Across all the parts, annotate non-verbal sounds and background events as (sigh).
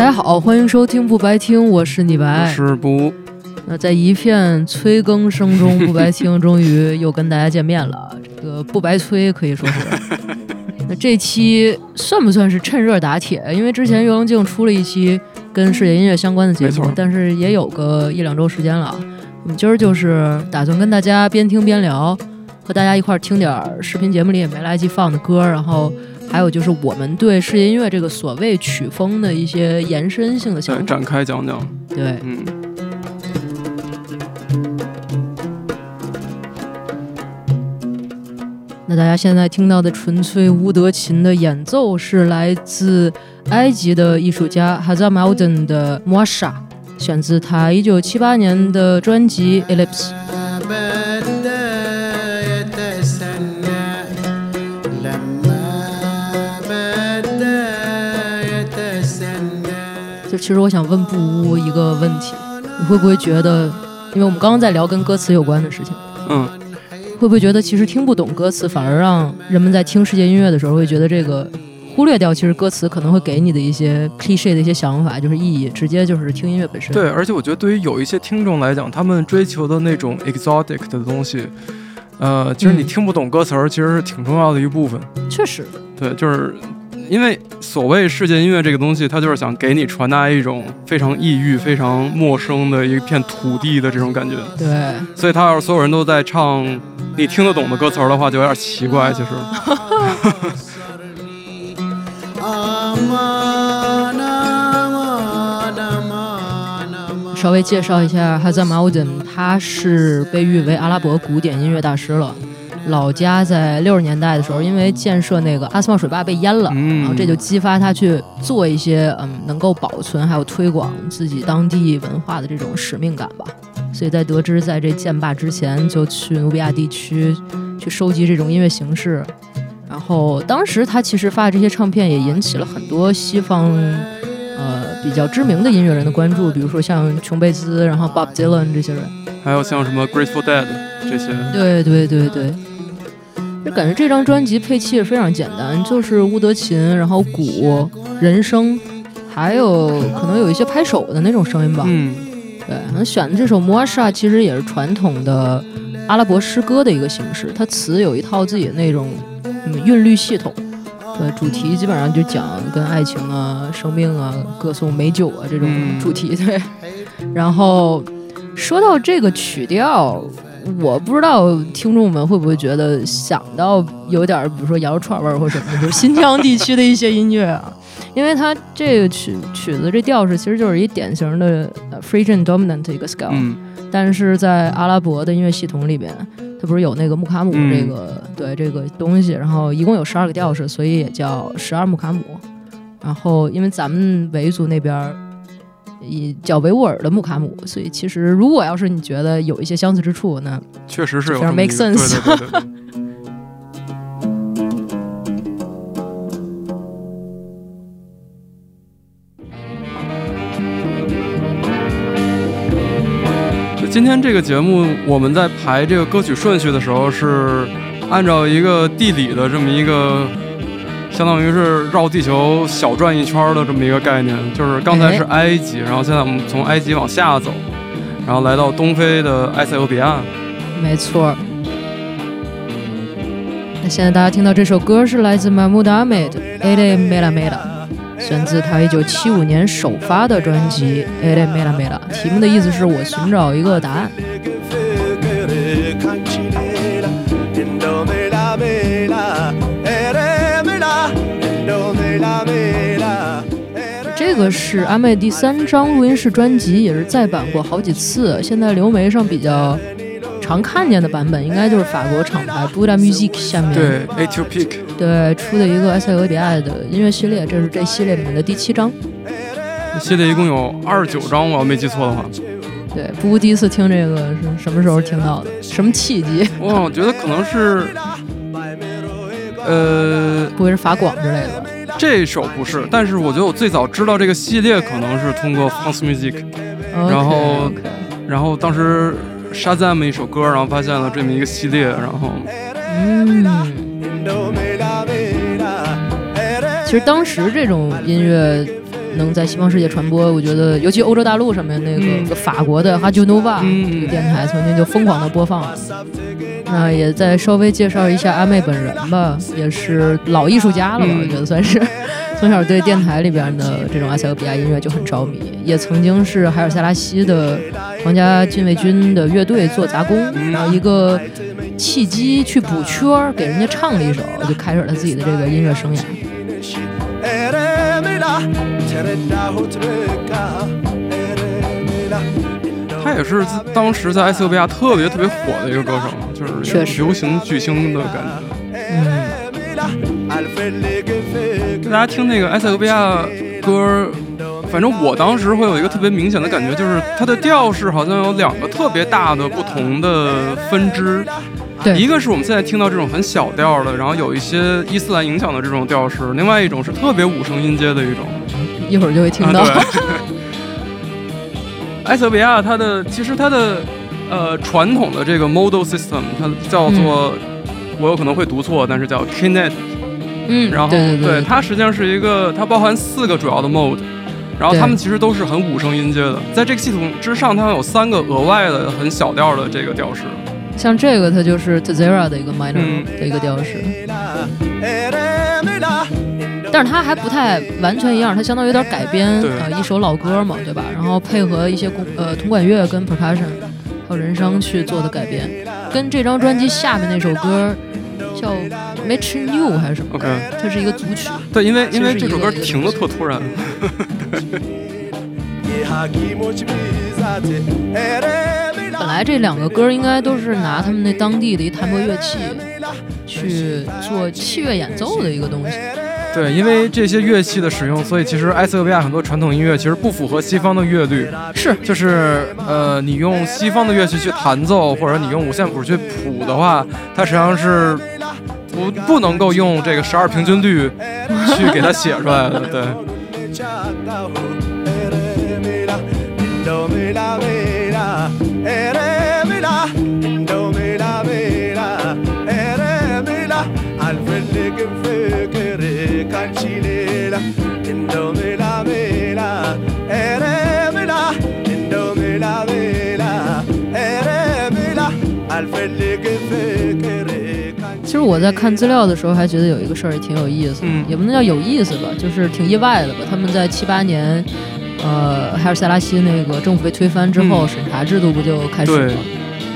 大家好，欢迎收听不白听，我是你白。是不？那在一片催更声中，不白听终于又跟大家见面了。这个不白催可以说是。(laughs) 那这期算不算是趁热打铁？因为之前岳龙镜出了一期跟世界音乐相关的节目，但是也有个一两周时间了。我们今儿就是打算跟大家边听边聊，和大家一块儿听点视频节目里也没来及放的歌，然后。还有就是我们对世界音乐这个所谓曲风的一些延伸性的想法，展开讲讲。对，嗯。那大家现在听到的纯粹乌德琴的演奏是来自埃及的艺术家 Hazam Alden 的 Moasha，选自他一九七八年的专辑 Ellipse。其实我想问布屋一个问题，你会不会觉得，因为我们刚刚在聊跟歌词有关的事情，嗯，会不会觉得其实听不懂歌词，反而让人们在听世界音乐的时候会觉得这个忽略掉其实歌词可能会给你的一些 cliche 的一些想法，就是意义，直接就是听音乐本身。对，而且我觉得对于有一些听众来讲，他们追求的那种 exotic 的东西，呃，其实你听不懂歌词儿，其实是挺重要的一部分。确实。对，就是。因为所谓世界音乐这个东西，它就是想给你传达一种非常异域、非常陌生的一片土地的这种感觉。对，所以他要是所有人都在唱你听得懂的歌词的话，就有点奇怪。其实，(laughs) 稍微介绍一下哈赞马乌登，他是被誉为阿拉伯古典音乐大师了。老家在六十年代的时候，因为建设那个阿斯旺水坝被淹了，然后这就激发他去做一些嗯能够保存还有推广自己当地文化的这种使命感吧。所以在得知在这建坝之前，就去努比亚地区去收集这种音乐形式。然后当时他其实发的这些唱片也引起了很多西方呃比较知名的音乐人的关注，比如说像琼贝兹，然后 Bob Dylan 这些人，还有像什么 Grateful Dead 这些。对对对对。就感觉这张专辑配器也非常简单，就是乌德琴，然后鼓、人声，还有可能有一些拍手的那种声音吧。嗯，对。那选的这首《摩莎》其实也是传统的阿拉伯诗歌的一个形式，它词有一套自己的那种韵律系统。对，主题基本上就讲跟爱情啊、生命啊、歌颂美酒啊这种主题。对。然后说到这个曲调。我不知道听众们会不会觉得想到有点，比如说羊肉串味儿或什么的，就是新疆地区的一些音乐啊，因为它这个曲曲子这调式其实就是一典型的 f r e g i a n dominant 一个 scale，但是在阿拉伯的音乐系统里边，它不是有那个穆卡姆这个对这个东西，然后一共有十二个调式，所以也叫十二穆卡姆。然后因为咱们维族那边。以叫维吾尔的穆卡姆，所以其实如果要是你觉得有一些相似之处，那确实是非常 make sense。今天这个节目，我们在排这个歌曲顺序的时候，是按照一个地理的这么一个。相当于是绕地球小转一圈的这么一个概念，就是刚才是埃及，然后现在我们从埃及往下走，然后来到东非的埃塞俄比亚。没错。那现在大家听到这首歌是来自 Mahmoud Ahmed 的《Ele Mela Mela》，选自他1975年首发的专辑《Ele Mela Mela》，题目的意思是我寻找一个答案。个是阿妹第三张录音室专辑，也是再版过好几次。现在流媒上比较常看见的版本，应该就是法国厂牌 Buddha Music 下面对 A Two Peak 对出的一个埃塞俄比亚的音乐系列，这是这系列里面的第七张。系列一共有二十九张，我要没记错的话。对，不过第一次听这个是什么时候听到的？什么契机？哇，我觉得可能是。呃，不会是法广之类的？这首不是，但是我觉得我最早知道这个系列可能是通过 House Music，然后，然后当时沙赞的一首歌，然后发现了这么一个系列，然后，嗯，其实当时这种音乐能在西方世界传播。我觉得，尤其欧洲大陆上面那个法国的 Radio Nova 这个电台，曾经就疯狂的播放。那也再稍微介绍一下阿妹本人吧，也是老艺术家了吧？我觉得算是。(laughs) 从小对电台里边的这种埃塞俄比亚音乐就很着迷，也曾经是海尔塞拉西的皇家禁卫军的乐队做杂工，然后一个契机去补缺儿，给人家唱了一首，就开始了自己的这个音乐生涯。他也是当时在埃塞俄比亚特别特别火的一个歌手，就是流行巨星的感觉。嗯。大家听那个埃塞俄比亚歌，反正我当时会有一个特别明显的感觉，就是它的调式好像有两个特别大的不同的分支。对，一个是我们现在听到这种很小调的，然后有一些伊斯兰影响的这种调式；，另外一种是特别五声音阶的一种。一会儿就会听到。(laughs) 埃塞俄比亚它的其实它的呃传统的这个 model system，它叫做我有可能会读错，但是叫 Kinet。嗯，然后对对对，它实际上是一个，它包含四个主要的 mode，然后它们其实都是很五声音阶的，在这个系统之上，它有三个额外的很小调的这个调式。像这个，它就是 Tzera 的一个 minor 的一个调式，但是它还不太完全一样，它相当于有点改编呃一首老歌嘛，对吧？然后配合一些工呃铜管乐跟 percussion 还有人声去做的改编，跟这张专辑下面那首歌。叫 Match New 还是什么？OK，它是一个组曲。对，因为因为这首歌停的特突然。(laughs) 本来这两个歌应该都是拿他们那当地的一弹拨乐器去做器乐演奏的一个东西。对，因为这些乐器的使用，所以其实埃塞俄比亚很多传统音乐其实不符合西方的乐律。是，就是呃，你用西方的乐器去弹奏，或者你用五线谱去谱的话，它实际上是不不能够用这个十二平均律去给它写出来的。对。实我在看资料的时候，还觉得有一个事儿也挺有意思，也不能叫有意思吧，就是挺意外的吧。他们在七八年，呃，海尔塞拉西那个政府被推翻之后，审查制度不就开始了？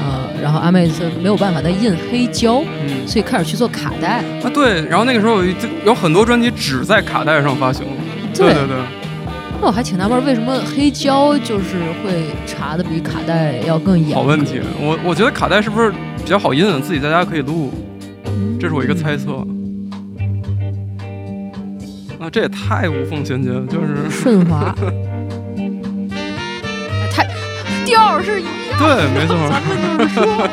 呃，然后阿妹子没有办法再印黑胶，所以开始去做卡带。啊，对。然后那个时候有有很多专辑只在卡带上发行。对对对。那我还挺纳闷，为什么黑胶就是会查的比卡带要更严？好问题，我我觉得卡带是不是比较好印，自己在家可以录，这是我一个猜测。啊，这也太无缝衔接了，就是顺滑，(laughs) 太调是一样。对，没错。咱们就是说，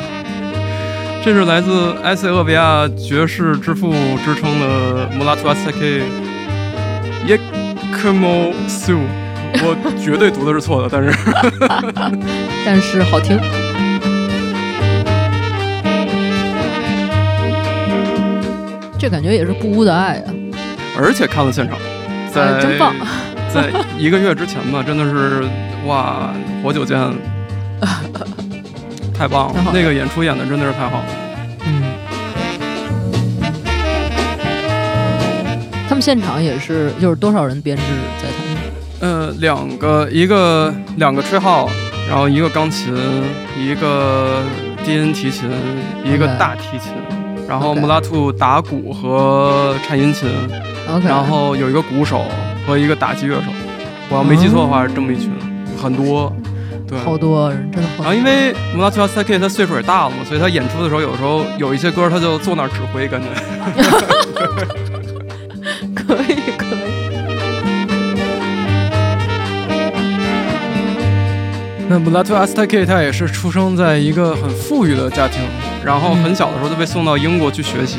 这是来自埃塞俄比亚爵士之父之称的穆拉图阿塞克耶。科莫苏，我绝对读的是错的，但是 (laughs) 但是好听。这感觉也是不污的爱啊！而且看了现场，在真棒，(laughs) 在一个月之前吧，真的是哇，活久见，(laughs) 太棒了！那个演出演的真的是太好了。嗯他们现场也是，就是多少人编制在他们？呃，两个，一个两个吹号，然后一个钢琴，一个低音提琴，一个大提琴，然后穆拉兔打鼓和颤音琴然后有一个鼓手和一个打击乐手。我要没记错的话是这么一群，很多，对，好多人，真的好。然后因为穆拉图阿塞克他岁数也大了嘛，所以他演出的时候有时候有一些歌他就坐那儿指挥，感觉。可以可以。那布拉图阿斯泰 K 他也是出生在一个很富裕的家庭，然后很小的时候就被送到英国去学习，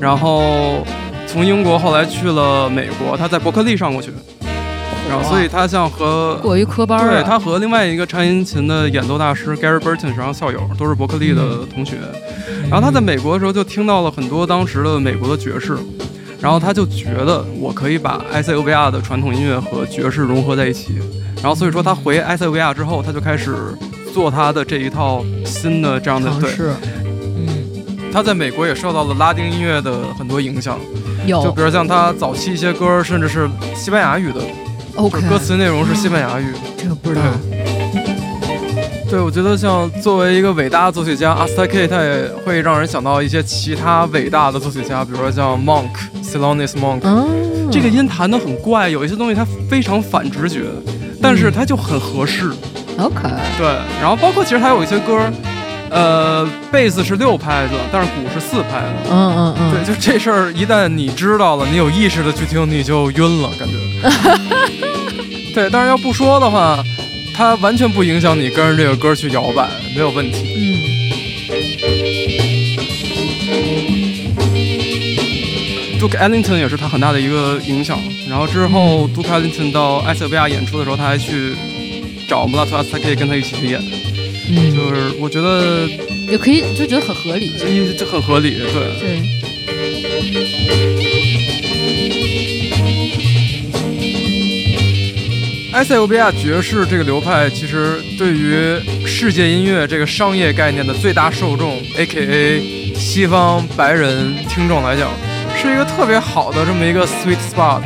然后从英国后来去了美国，他在伯克利上过学，然后所以他像和过一科班对他和另外一个颤音琴的演奏大师 Gary Burton 是校友，都是伯克利的同学，然后他在美国的时候就听到了很多当时的美国的爵士。然后他就觉得我可以把埃塞俄比亚的传统音乐和爵士融合在一起，然后所以说他回埃塞俄比亚之后，他就开始做他的这一套新的这样的对。嗯，他在美国也受到了拉丁音乐的很多影响，有，就比如像他早期一些歌，甚至是西班牙语的，OK，歌词内容是西班牙语，这个不知道。对，我觉得像作为一个伟大的作曲家，阿斯泰 K，他也会让人想到一些其他伟大的作曲家，比如说像 Monk，Selonis Monk，这个音弹得很怪，有一些东西它非常反直觉，但是它就很合适。OK，对，然后包括其实还有一些歌，呃，贝斯是六拍子，但是鼓是四拍子。嗯嗯嗯，对，就这事儿一旦你知道了，你有意识的去听，你就晕了，感觉。(laughs) 对，但是要不说的话。它完全不影响你跟着这个歌去摇摆，没有问题。嗯。Duke Ellington 也是他很大的一个影响。然后之后，Duke Ellington 到埃塞俄比亚演出的时候，他还去找穆拉图阿斯泰克跟他一起去演。嗯。就是我觉得也可以，就觉得很合理，就很合理，对。对。埃塞俄比亚爵士这个流派，其实对于世界音乐这个商业概念的最大受众，A.K.A. 西方白人听众来讲，是一个特别好的这么一个 sweet spot，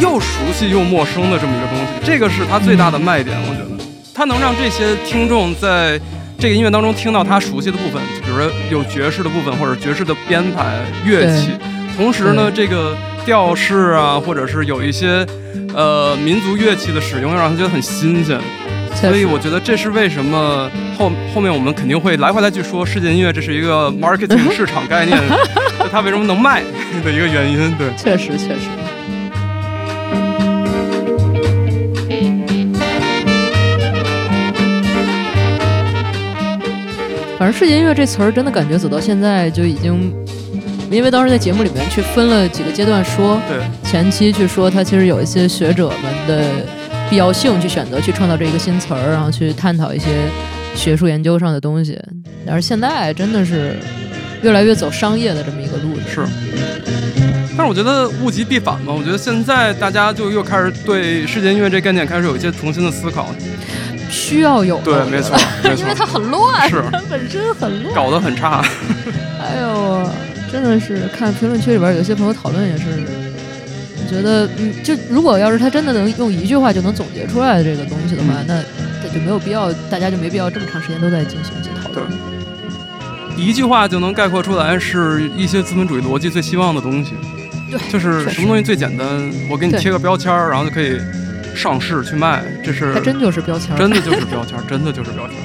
又熟悉又陌生的这么一个东西。这个是它最大的卖点，我觉得，它能让这些听众在这个音乐当中听到他熟悉的部分，比如说有爵士的部分或者爵士的编排乐器，同时呢，这个调式啊，或者是有一些。呃，民族乐器的使用，让他觉得很新鲜，所以我觉得这是为什么后后面我们肯定会来回来去说世界音乐，这是一个 marketing 市场概念，(laughs) 它为什么能卖的一个原因。对，确实确实。反正世界音乐这词儿，真的感觉走到现在就已经。因为当时在节目里面去分了几个阶段说，对前期去说它其实有一些学者们的必要性去选择去创造这一个新词儿，然后去探讨一些学术研究上的东西。但是现在真的是越来越走商业的这么一个路子。是，但是我觉得物极必反嘛。我觉得现在大家就又开始对世界音乐这概念开始有一些重新的思考。需要有对，没错，因为它很乱，是它本身很乱，搞得很差。哎呦。真的是看评论区里边有些朋友讨论也是，觉得嗯，就如果要是他真的能用一句话就能总结出来的这个东西的话，那那就没有必要，大家就没必要这么长时间都在进行一些讨论。一句话就能概括出来，是一些资本主义逻辑最希望的东西。对，就是什么东西最简单，我给你贴个标签然后就可以上市去卖，这是还真就是标签真的就是标签 (laughs) 真的就是标签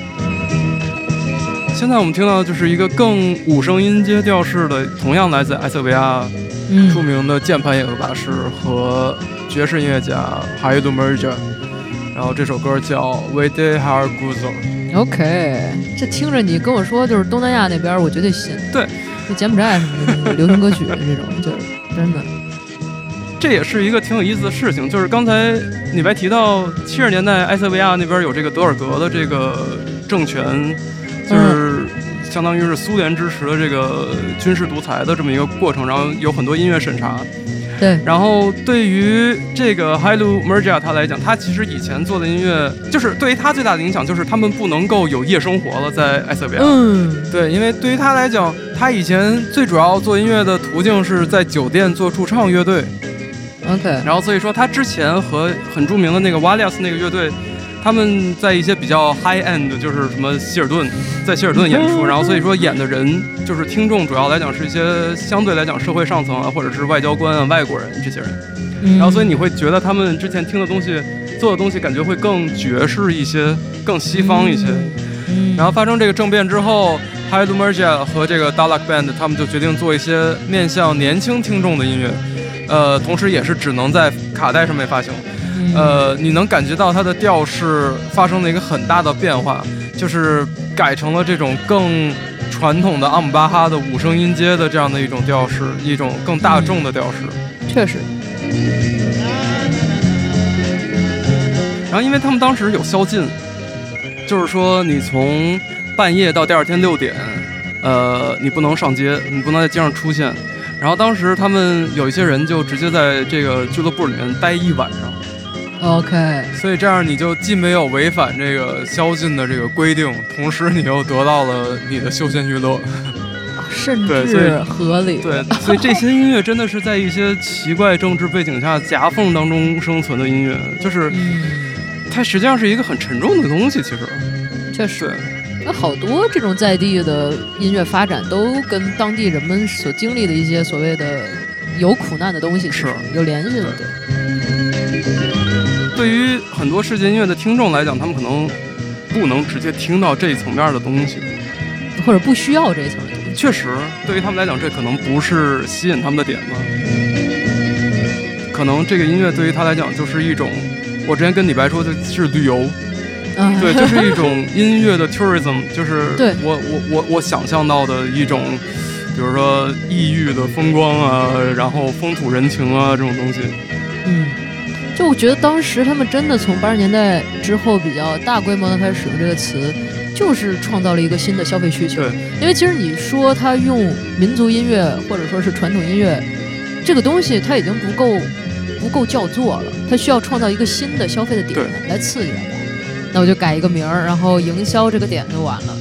现在我们听到的就是一个更五声音阶调式的，同样来自埃塞俄比亚著名的键盘演奏大师和爵士音乐家 Haydn Mirza，然后这首歌叫 We De Har Guzo。OK，这听着你跟我说就是东南亚那边，我绝对信。对，就柬埔寨什么的流行歌曲这种，就是真的。这也是一个挺有意思的事情，就是刚才你还提到七十年代埃塞俄比亚那边有这个德尔格的这个政权。就是相当于是苏联支持的这个军事独裁的这么一个过程，然后有很多音乐审查。对，然后对于这个 Halu Merja 他来讲，他其实以前做的音乐，就是对于他最大的影响就是他们不能够有夜生活了，在埃塞俄比亚。嗯，对，因为对于他来讲，他以前最主要做音乐的途径是在酒店做驻唱乐队。OK，然后所以说他之前和很著名的那个 Valias 那个乐队。他们在一些比较 high end，就是什么希尔顿，在希尔顿演出，然后所以说演的人就是听众，主要来讲是一些相对来讲社会上层啊，或者是外交官啊、外国人这些人。然后所以你会觉得他们之前听的东西、做的东西，感觉会更爵士一些，更西方一些。然后发生这个政变之后 h y d m e r j a 和这个 Dalak Band 他们就决定做一些面向年轻听众的音乐，呃，同时也是只能在卡带上面发行。呃，你能感觉到它的调式发生了一个很大的变化，就是改成了这种更传统的阿姆巴哈的五声音阶的这样的一种调式，一种更大众的调式。确实。然后，因为他们当时有宵禁，就是说你从半夜到第二天六点，呃，你不能上街，你不能在街上出现。然后当时他们有一些人就直接在这个俱乐部里面待一晚上。OK，所以这样你就既没有违反这个宵禁的这个规定，同时你又得到了你的休闲娱乐。甚对所以至合理。对，所以这些音乐真的是在一些奇怪政治背景下夹缝当中生存的音乐，就是嗯，它实际上是一个很沉重的东西。其实，确实，，那好多这种在地的音乐发展都跟当地人们所经历的一些所谓的有苦难的东西是有联系的。对，对于很多世界音乐的听众来讲，他们可能不能直接听到这一层面的东西。或者不需要这一层的东西。确实，对于他们来讲，这可能不是吸引他们的点吧。可能这个音乐对于他来讲就是一种，我之前跟李白说的是旅游，嗯，对，就是一种音乐的 tourism，就是 (laughs) 对我我我我想象到的一种，比如说异域的风光啊，然后风土人情啊这种东西。嗯，就我觉得当时他们真的从八十年代之后比较大规模的开始使用这个词，就是创造了一个新的消费需求。对，因为其实你说他用民族音乐或者说是传统音乐这个东西，它已经不够不够叫做了，它需要创造一个新的消费的点来刺激大家。那我就改一个名儿，然后营销这个点就完了。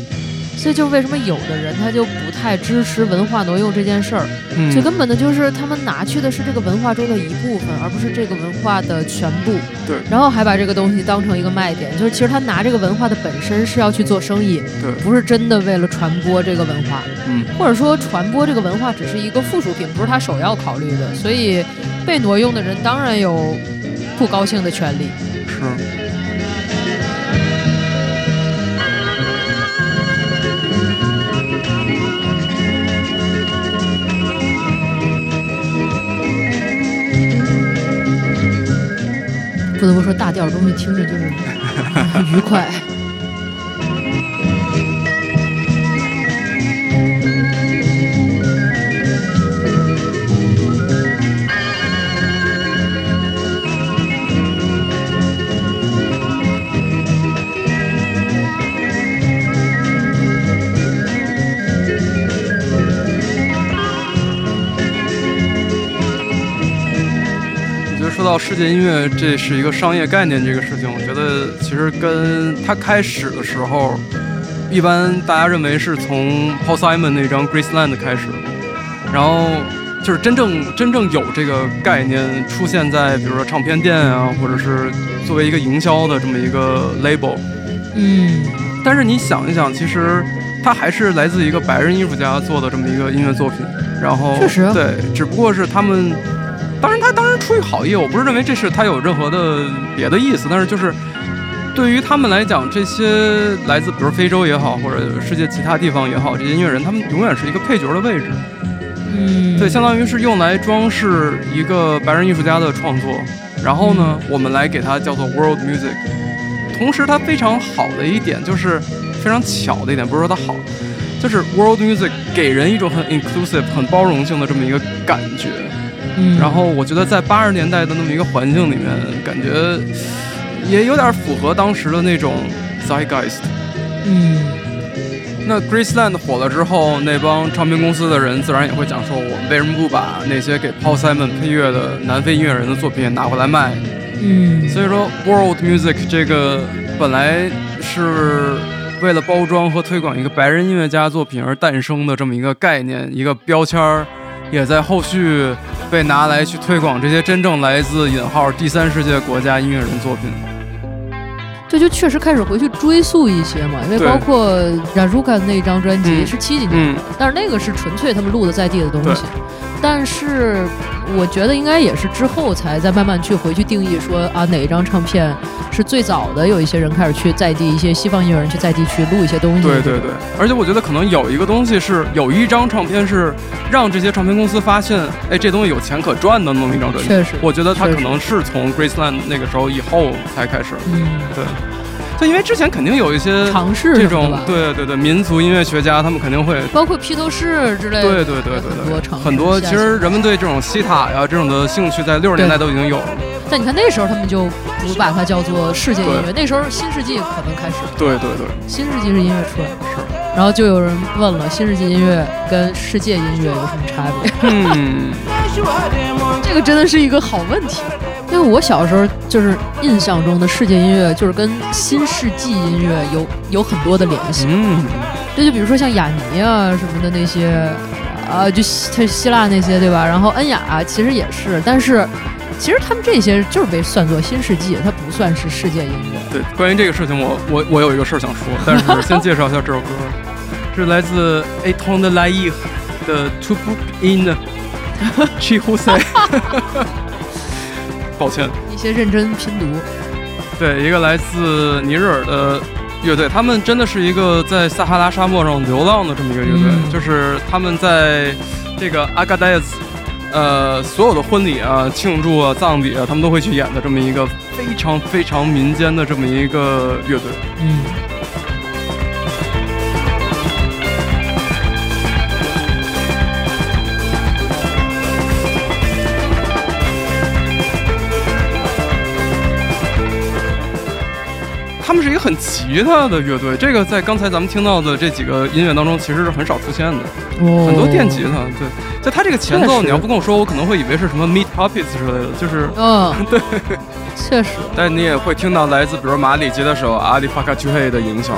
所以就是为什么有的人他就不太支持文化挪用这件事儿，嗯，最根本的就是他们拿去的是这个文化中的一部分，而不是这个文化的全部。对然后还把这个东西当成一个卖点，就是其实他拿这个文化的本身是要去做生意，对，不是真的为了传播这个文化，嗯，或者说传播这个文化只是一个附属品，不是他首要考虑的。所以被挪用的人当然有不高兴的权利。是。不得不说，大调的东西听着就是 (laughs) 愉快。到世界音乐，这是一个商业概念这个事情，我觉得其实跟它开始的时候，一般大家认为是从 Paul Simon 那张 Graceland 开始，然后就是真正真正有这个概念出现在比如说唱片店啊，或者是作为一个营销的这么一个 label。嗯，但是你想一想，其实它还是来自一个白人艺术家做的这么一个音乐作品，然后确实对，只不过是他们，当然他当然出于好意，我不是认为这是他有任何的别的意思，但是就是对于他们来讲，这些来自比如非洲也好，或者世界其他地方也好，这些音乐人，他们永远是一个配角的位置，嗯，对，相当于是用来装饰一个白人艺术家的创作，然后呢，我们来给它叫做 world music。同时，它非常好的一点就是非常巧的一点，不是说它好，就是 world music 给人一种很 inclusive、很包容性的这么一个感觉。嗯，然后我觉得在八十年代的那么一个环境里面，感觉也有点符合当时的那种 zeitgeist。嗯，那 Graceland 火了之后，那帮唱片公司的人自然也会讲说，我们为什么不把那些给 Paul Simon 配乐的南非音乐人的作品也拿回来卖？嗯，所以说，World Music 这个本来是为了包装和推广一个白人音乐家作品而诞生的这么一个概念，一个标签儿，也在后续被拿来去推广这些真正来自引号第三世界国家音乐人作品。这就确实开始回去追溯一些嘛，因为包括 Razuka 那张专辑嗯是七几年但是那个是纯粹他们录的在地的东西。但是我觉得应该也是之后才再慢慢去回去定义说啊哪一张唱片是最早的，有一些人开始去在地，一些西方音乐人去在地去录一些东西。对对对，而且我觉得可能有一个东西是有一张唱片是让这些唱片公司发现，哎，这东西有钱可赚的那么一张专辑。确实我觉得它可能是从 Graceland 那个时候以后才开始。嗯，对，就因为之前肯定有一些尝试这种对对对民族音乐学家，他们肯定会。包括披头士之类的，对对对对对，很多尝试很多。其实人们对这种西塔呀这种的兴趣，在六十年代都已经有了。但你看那时候他们就不把它叫做世界音乐，那时候新世纪可能开始，对对对，新世纪是音乐出来的。是。然然后就有人问了，新世纪音乐跟世界音乐有什么差别？嗯，(laughs) 这个真的是一个好问题，因为我小时候就是印象中的世界音乐就是跟新世纪音乐有有很多的联系。嗯，这就比如说像雅尼啊什么的那些，啊，就希他希腊那些对吧？然后恩雅其实也是，但是其实他们这些就是被算作新世纪，它不算是世界音乐。对，关于这个事情，我我我有一个事儿想说，但是先介绍一下这首歌，(laughs) 是来自 A t o n de la i 的 To Book In (laughs) Chi Hu s e 抱歉，一些认真拼读。对，一个来自尼日尔的乐队，他们真的是一个在撒哈拉沙漠上流浪的这么一个乐队，嗯就是他们在这个阿嘎戴斯。呃，所有的婚礼啊、庆祝啊、葬礼啊，他们都会去演的这么一个非常非常民间的这么一个乐队。嗯，很吉他的乐队，这个在刚才咱们听到的这几个音乐当中其实是很少出现的，哦很多电吉他。对，就它这个前奏，你要不跟我说，我可能会以为是什么 Meat Puppets 之类的，就是，嗯，(laughs) 对，确实，但你也会听到来自比如马里吉他手阿里法卡曲黑的影响。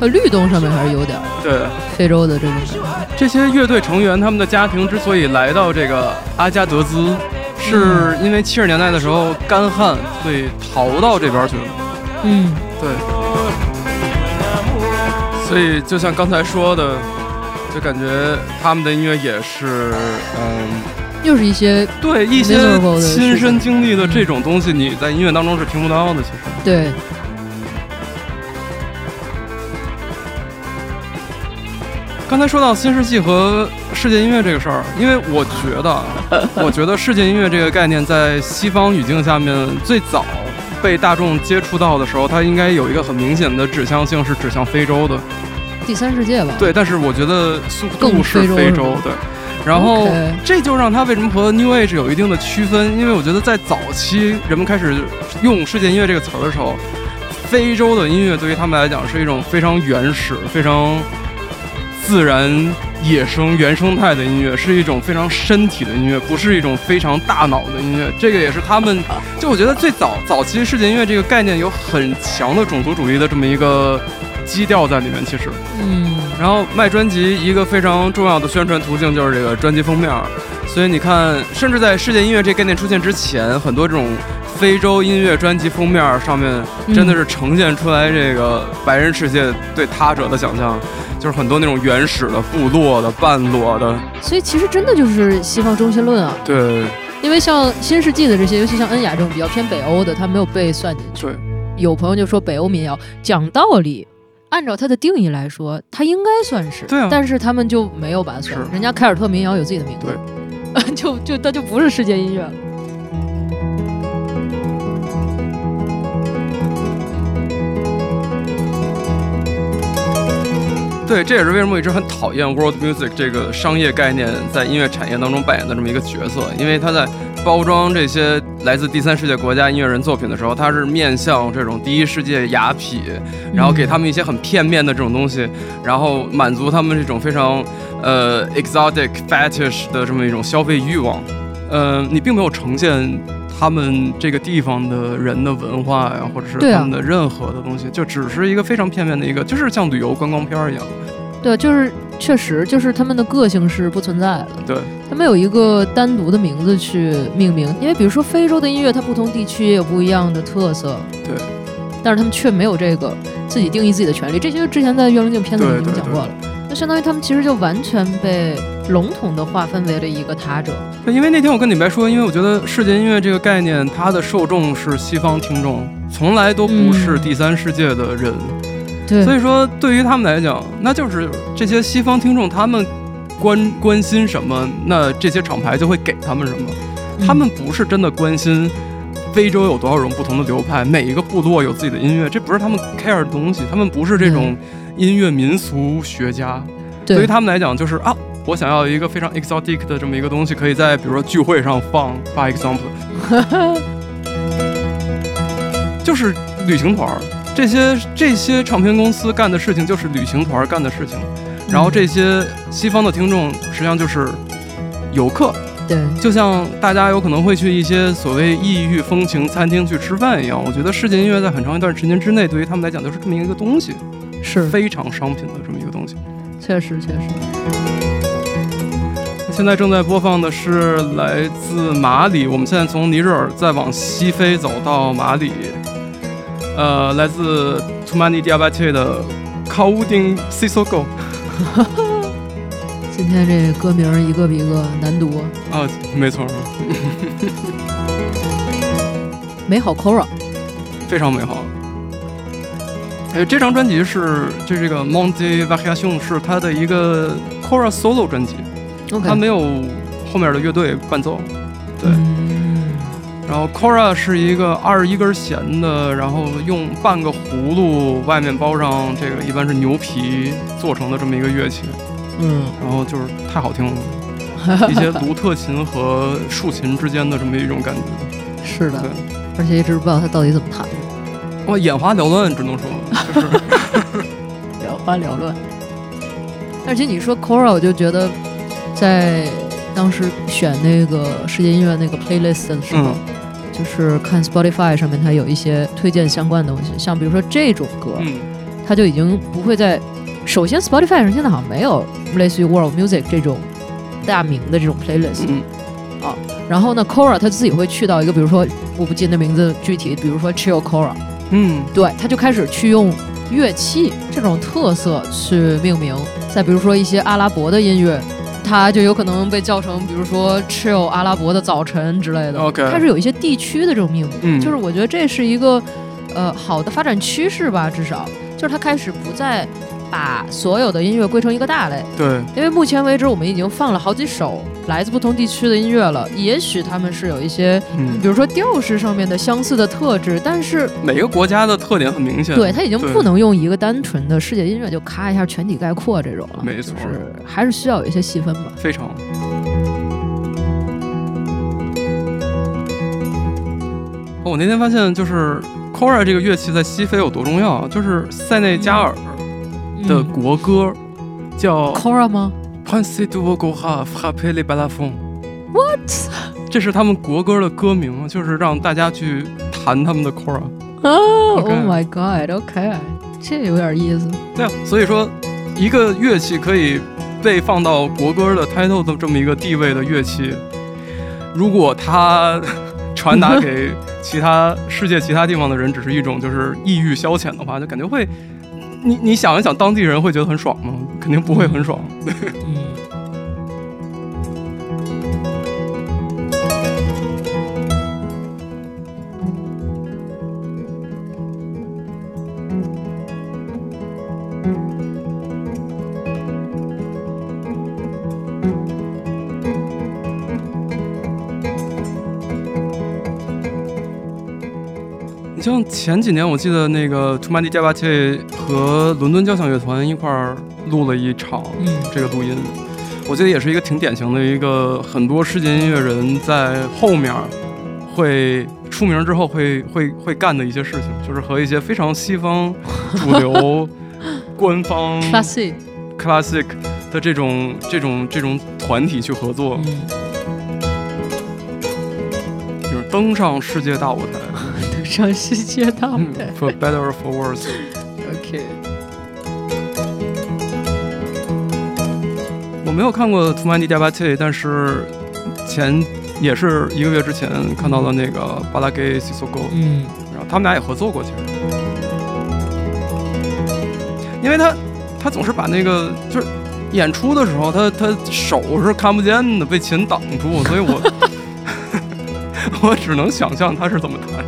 呃，律动上面还是有点对，非洲的这种感觉。这些乐队成员他们的家庭之所以来到这个阿加德兹，是因为七十年代的时候干旱，所以逃到这边去了。嗯，对，所以就像刚才说的，就感觉他们的音乐也是，嗯，又是一些对一些亲身经历的这种东西，你在音乐当中是听不到的。其实，对，刚才说到新世纪和世界音乐这个事儿，因为我觉得，(laughs) 我觉得世界音乐这个概念在西方语境下面最早被大众接触到的时候，它应该有一个很明显的指向性，是指向非洲的。第三世界吧。对，但是我觉得速度更是非洲对。然后这就让它为什么和 New Age 有一定的区分，因为我觉得在早期人们开始用世界音乐这个词儿的时候，非洲的音乐对于他们来讲是一种非常原始、非常自然、野生、原生态的音乐，是一种非常身体的音乐，不是一种非常大脑的音乐。这个也是他们，就我觉得最早早期世界音乐这个概念有很强的种族主义的这么一个基调在里面，其实。嗯，然后卖专辑一个非常重要的宣传途径就是这个专辑封面，所以你看，甚至在世界音乐这概念出现之前，很多这种非洲音乐专辑封面上面真的是呈现出来这个白人世界对他者的想象，就是很多那种原始的、部落的、半裸的，所以其实真的就是西方中心论啊，对因为像新世纪的这些，尤其像恩雅这种比较偏北欧的，他没有被算进去。对，有朋友就说北欧民谣，讲道理。按照它的定义来说，它应该算是，对啊但是他们就没有把它算是。人家凯尔特民谣有自己的名字，对，(laughs) 就就它就不是世界音乐了。对，这也是为什么我一直很讨厌 world music 这个商业概念在音乐产业当中扮演的这么一个角色，因为它在包装这些来自第三世界国家音乐人作品的时候，它是面向这种第一世界雅痞，然后给他们一些很片面的这种东西，然后满足他们这种非常呃 exotic fetish 的这么一种消费欲望。呃，你并没有呈现他们这个地方的人的文化呀，或者是他们的任何的东西，就只是一个非常片面的一个，就是像旅游观光片儿一样。对，就是确实就是他们的个性是不存在的，对，他们有一个单独的名字去命名，因为比如说非洲的音乐，它不同地区也有不一样的特色，对，但是他们却没有这个自己定义自己的权利，这些之前在《月龙镜》片子里已经讲过了，那相当于他们其实就完全被笼统的划分为了一个他者，对因为那天我跟李白说，因为我觉得世界音乐这个概念，它的受众是西方听众，从来都不是第三世界的人，对所以说对于他们来讲，那就是这些西方听众他们关关心什么，那这些厂牌就会给他们什么。嗯他们不是真的关心非洲有多少种不同的流派，每一个部落有自己的音乐，这不是他们 care 的东西。他们不是这种音乐民俗学家，对。于他们来讲就是啊，我想要一个非常 exotic 的这么一个东西，可以在比如说聚会上放发 example，(laughs) 就是旅行团儿。这些这些唱片公司干的事情就是旅行团干的事情，然后这些西方的听众实际上就是游客，对，就像大家有可能会去一些所谓异域风情餐厅去吃饭一样。我觉得世界音乐在很长一段时间之内，对于他们来讲就是这么一个东西，是非常商品的这么一个东西。确实确实。现在正在播放的是来自马里，我们现在从尼日尔再往西飞走到马里，呃，来自 Tumani Diabate 的 Kauding Sisogo。(laughs) 今天这歌名一个比一个难读啊，没错，美好 Kora，非常美好。哎，这张专辑是就这个 Monte Vacation 是他的一个 Cora solo 专辑。他没有后面的乐队伴奏，对。然后 Cora 是一个二十一根弦的，然后用半个葫芦，外面包上这个一般是牛皮做成的这么一个乐器。嗯。然后就是太好听了，一些独特琴和竖琴之间的这么一种感觉。(laughs) 是的。而且一直不知道他到底怎么弹。哇，眼花缭乱，只能说 (laughs) 就是。眼花缭乱。而且你说 c o r a 我就觉得。在当时选那个世界音乐那个 playlist 的时候，就是看 Spotify 上面它有一些推荐相关的东西，像比如说这种歌，它就已经不会在。首先，Spotify 上现在好像没有类似于 World Music 这种大名的这种 playlist 啊。然后呢 c o r a 他自己会去到一个，比如说我不记得名字具体，比如说 Chill Kora，嗯，对，他就开始去用乐器这种特色去命名。再比如说一些阿拉伯的音乐。它就有可能被叫成，比如说 “chill 阿拉伯的早晨”之类的。OK，它是有一些地区的这种命名，就是我觉得这是一个呃好的发展趋势吧，至少就是它开始不再。把所有的音乐归成一个大类，对，因为目前为止我们已经放了好几首来自不同地区的音乐了，也许他们是有一些，比如说调式上面的相似的特质，但是每个国家的特点很明显，对，它已经不能用一个单纯的世界音乐就咔一下全体概括这种了，没错，是还是需要有一些细分吧，非常。我那天发现，就是 kora 这个乐器在西非有多重要，就是塞内加尔。的国歌叫 Kora 吗 p a n s i d u o g o h a frappe le balafon。What？这是他们国歌的歌名，就是让大家去弹他们的 Kora。Oh my God！OK，这有点意思。对啊，所以说一个乐器可以被放到国歌的 title 的这么一个地位的乐器，如果它传达给其他世界其他地方的人，只是一种就是抑郁消遣的话，就感觉会。你你想一想，当地人会觉得很爽吗？肯定不会很爽。像前几年，我记得那个 t o m a n i Diabate 和伦敦交响乐团一块儿录了一场这个录音，我记得也是一个挺典型的一个很多世界音乐人在后面会出名之后会会会干的一些事情，就是和一些非常西方主流 (laughs) 官方 classic classic 的这种这种这种团体去合作，就是登上世界大舞台。上世界大舞台，For better or for worse。OK。我没有看过《t o m a n i Diabate》，但是前也是一个月之前看到了那个巴拉给西索戈，嗯，然后他们俩也合作过，其实，因为他他总是把那个就是演出的时候，他他手是看不见的，被琴挡住，所以我 (laughs) 我只能想象他是怎么弹。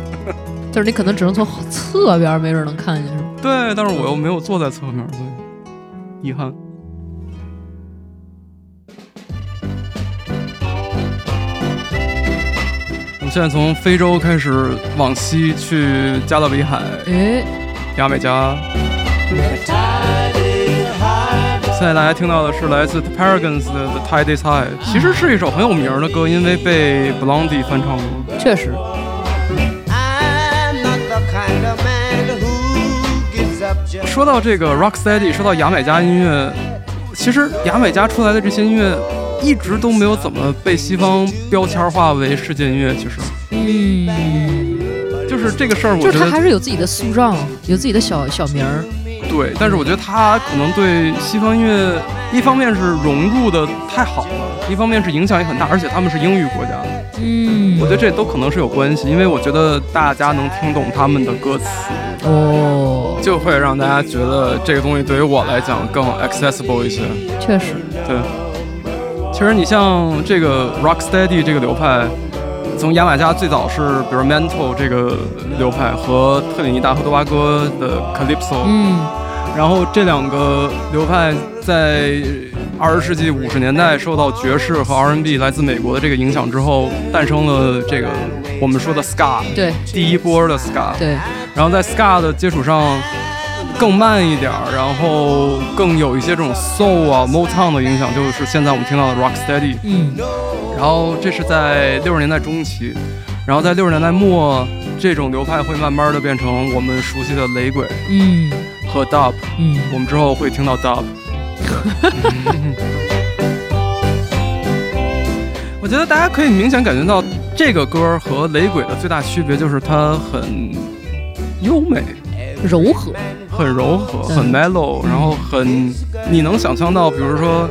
就是你可能只能从侧边，没准能看见，是吗？对，但是我又没有坐在侧面，所以遗憾。我们现在从非洲开始往西去加勒比海，哎，牙买加。现在大家听到的是来自 The Paragons 的《The Tide Is High》，其实是一首很有名的歌，因为被 Blondie 翻唱过。确实。说到这个 rocksteady，说到牙买加音乐，其实牙买加出来的这些音乐一直都没有怎么被西方标签化为世界音乐。其实，嗯，就是这个事儿，我就是觉得他还是有自己的塑造，有自己的小小名儿。对。但是我觉得他可能对西方音乐，一方面是融入的太好了，一方面是影响也很大，而且他们是英语国家，嗯。我觉得这都可能是有关系。因为我觉得大家能听懂他们的歌词，哦，就会让大家觉得这个东西对于我来讲更 accessible 一些。确实，对，其实你像这个 rocksteady 这个流派，从牙买加最早是比如 Mental 这个流派和特立尼达和多巴哥的 Calypso，、嗯。然后这两个流派在二十世纪五十年代受到爵士和 R&B 来自美国的这个影响之后，诞生了这个我们说的 ska，对第一波的 ska。对，然后在 ska 的基础上更慢一点儿，然后更有一些这种 soul 啊 Motown 的影响，就是现在我们听到的 rocksteady。嗯然后这是在六十年代中期，然后在六十年代末，这种流派会慢慢的变成我们熟悉的雷鬼嗯和 dub。嗯，我们之后会听到 dub。(laughs) 我觉得大家可以明显感觉到这个歌和雷鬼的最大区别就是它很优美。柔和，很柔和，嗯很 mellow，然后很，你能想象到，比如说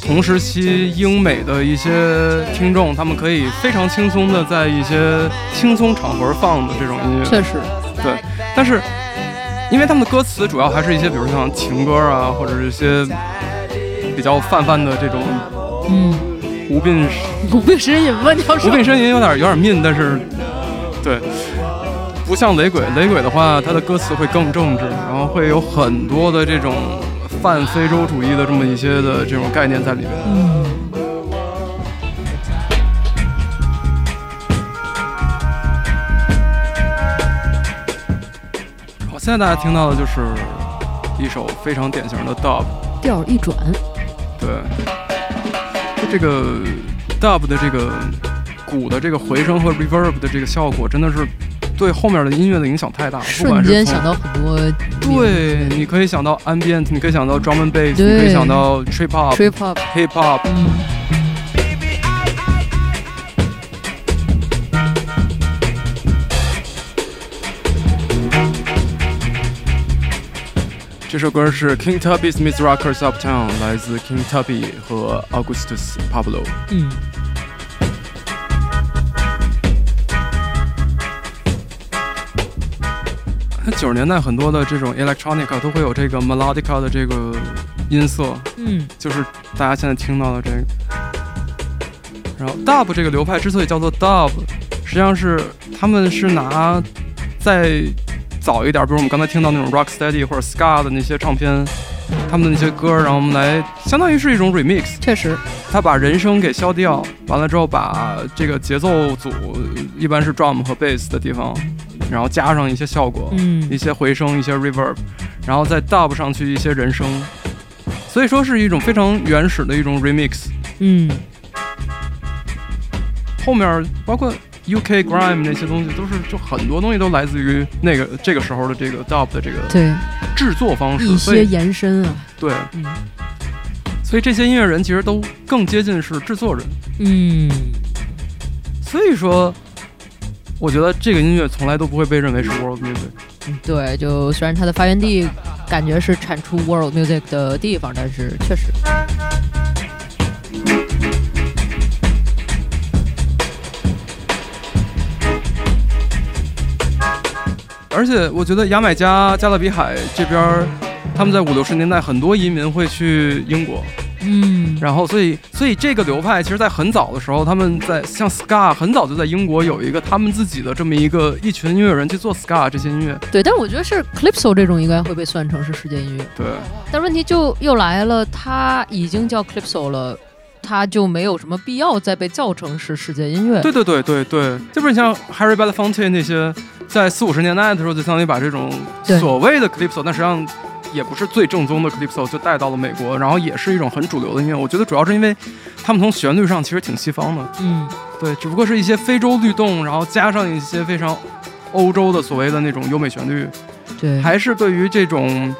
同时期英美的一些听众，他们可以非常轻松的在一些轻松场合放的这种音乐，确实，对。但是，因为他们的歌词主要还是一些，比如像情歌啊，或者是一些比较泛泛的这种嗯，无病无病呻吟吧，你要无，病呻吟，有点有点命，但是对。不像雷鬼，雷鬼的话，他的歌词会更政治，然后会有很多的这种泛非洲主义的这么一些的这种概念在里面。嗯现在大家听到的就是一首非常典型的 dub，调儿一转，对，就这个 dub 的这个鼓的这个回声和 reverb 的这个效果，真的是对后面的音乐的影响太大了，不间想到很多对，你可以想到 ambient，你可以想到 drum and bass，你可以想到 trip hop、trip hop，hip hop。嗯这首歌是 King Tubby's Miss Rockers Uptown，来自 King Tubby 和 Augustus Pablo。嗯九十年代很多的这种 electronica 都会有这个 melodica 的这个音色，嗯就是大家现在听到的这个。然后 dub 这个流派之所以叫做 dub，实际上是他们是拿再早一点，比如我们刚才听到那种 rocksteady 或者 ska 的那些唱片，他们的那些歌，然后我们来相当于是一种 remix，确实，他把人声给消掉，完了之后把这个节奏组一般是 drum 和 bass 的地方，然后加上一些效果，嗯。一些回声，一些 reverb，然后再 dub 上去一些人声，所以说是一种非常原始的一种 remix。嗯。后面包括 UK grime 那些东西，都是就很多东西都来自于那个这个时候的这个 dub 的这个对，制作方式，一些延伸啊，对，嗯。所以这些音乐人其实都更接近是制作人。嗯。所以说，我觉得这个音乐从来都不会被认为是 world music。嗯，对，就虽然它的发源地感觉是产出 world music 的地方，但是确实，而且我觉得牙买加、加勒比海这边儿，他们在五六十年代很多移民会去英国，嗯然后所以所以这个流派其实在很早的时候，他们在像 ska 很早就在英国有一个他们自己的这么一个一群音乐人去做 ska 这些音乐。对，但我觉得是 calypso 这种应该会被算成是世界音乐，对，但问题就又来了，它已经叫 calypso 了。它就没有什么必要再被造成是世界音乐。对对对对对，这不是像 Harry Belafonte 那些，在四五十年代的时候，就相当于把这种所谓的 calypso，但实际上也不是最正宗的 calypso，就带到了美国，然后也是一种很主流的音乐。我觉得主要是因为他们从旋律上其实挺西方的，嗯，对，只不过是一些非洲律动，然后加上一些非常欧洲的所谓的那种优美旋律，对，还是对于这种，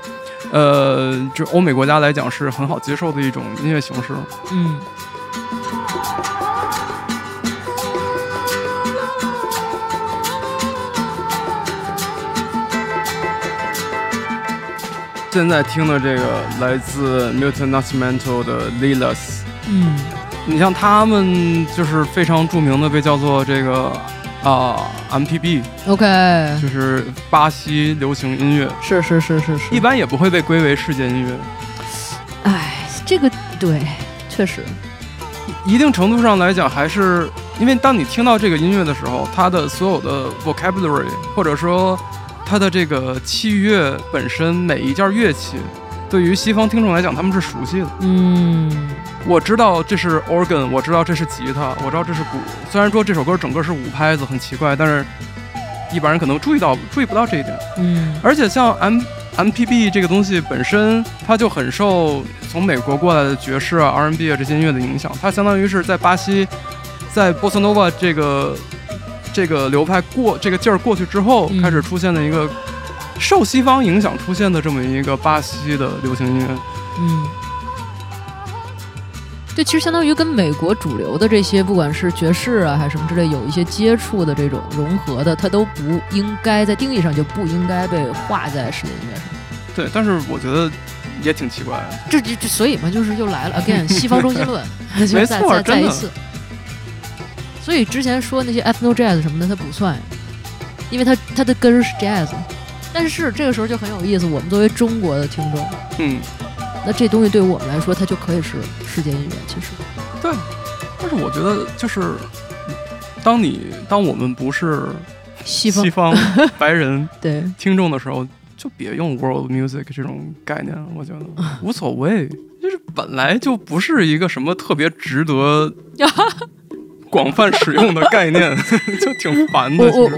呃，就欧美国家来讲是很好接受的一种音乐形式。嗯。现在听的这个来自 Milton Nascimento 的 Lilas，嗯，你像他们就是非常著名的，被叫做这个啊 MPB，OK，就是巴西流行音乐，是是是是是，一般也不会被归为世界音乐。哎，这个对，确实，一定程度上来讲，还是因为当你听到这个音乐的时候，它的所有的 vocabulary 或者说。它的这个器乐本身每一件乐器，对于西方听众来讲，他们是熟悉的。嗯，我知道这是 organ，我知道这是吉他，我知道这是鼓。虽然说这首歌整个是五拍子，很奇怪，但是一般人可能注意到注意不到这一点。嗯，而且像 M M P B 这个东西本身，它就很受从美国过来的爵士啊、R N B 啊这些音乐的影响。它相当于是在巴西，在波斯诺瓦这个。这个流派过这个劲儿过去之后，开始出现的一个受西方影响出现的这么一个巴西的流行音乐。嗯，对，其实相当于跟美国主流的这些，不管是爵士啊还是什么之类，有一些接触的这种融合的，它都不应该在定义上就不应该被划在世界音乐上。对，但是我觉得也挺奇怪的。这这这，所以嘛，就是又来了，again，(laughs) 西方中心论，没错，再一次。所以之前说那些 ethno jazz 什么的，它不算，因为它它的根是 jazz。但是这个时候就很有意思，我们作为中国的听众，嗯，那这东西对我们来说，它就可以是世界音乐。其实，对。但是我觉得，就是当你当我们不是西方西方 (laughs) 白人对听众的时候，就别用 world music 这种概念了，我觉得 (laughs) 无所谓，就是本来就不是一个什么特别值得。(laughs) 广泛使用的概念就挺烦的。我我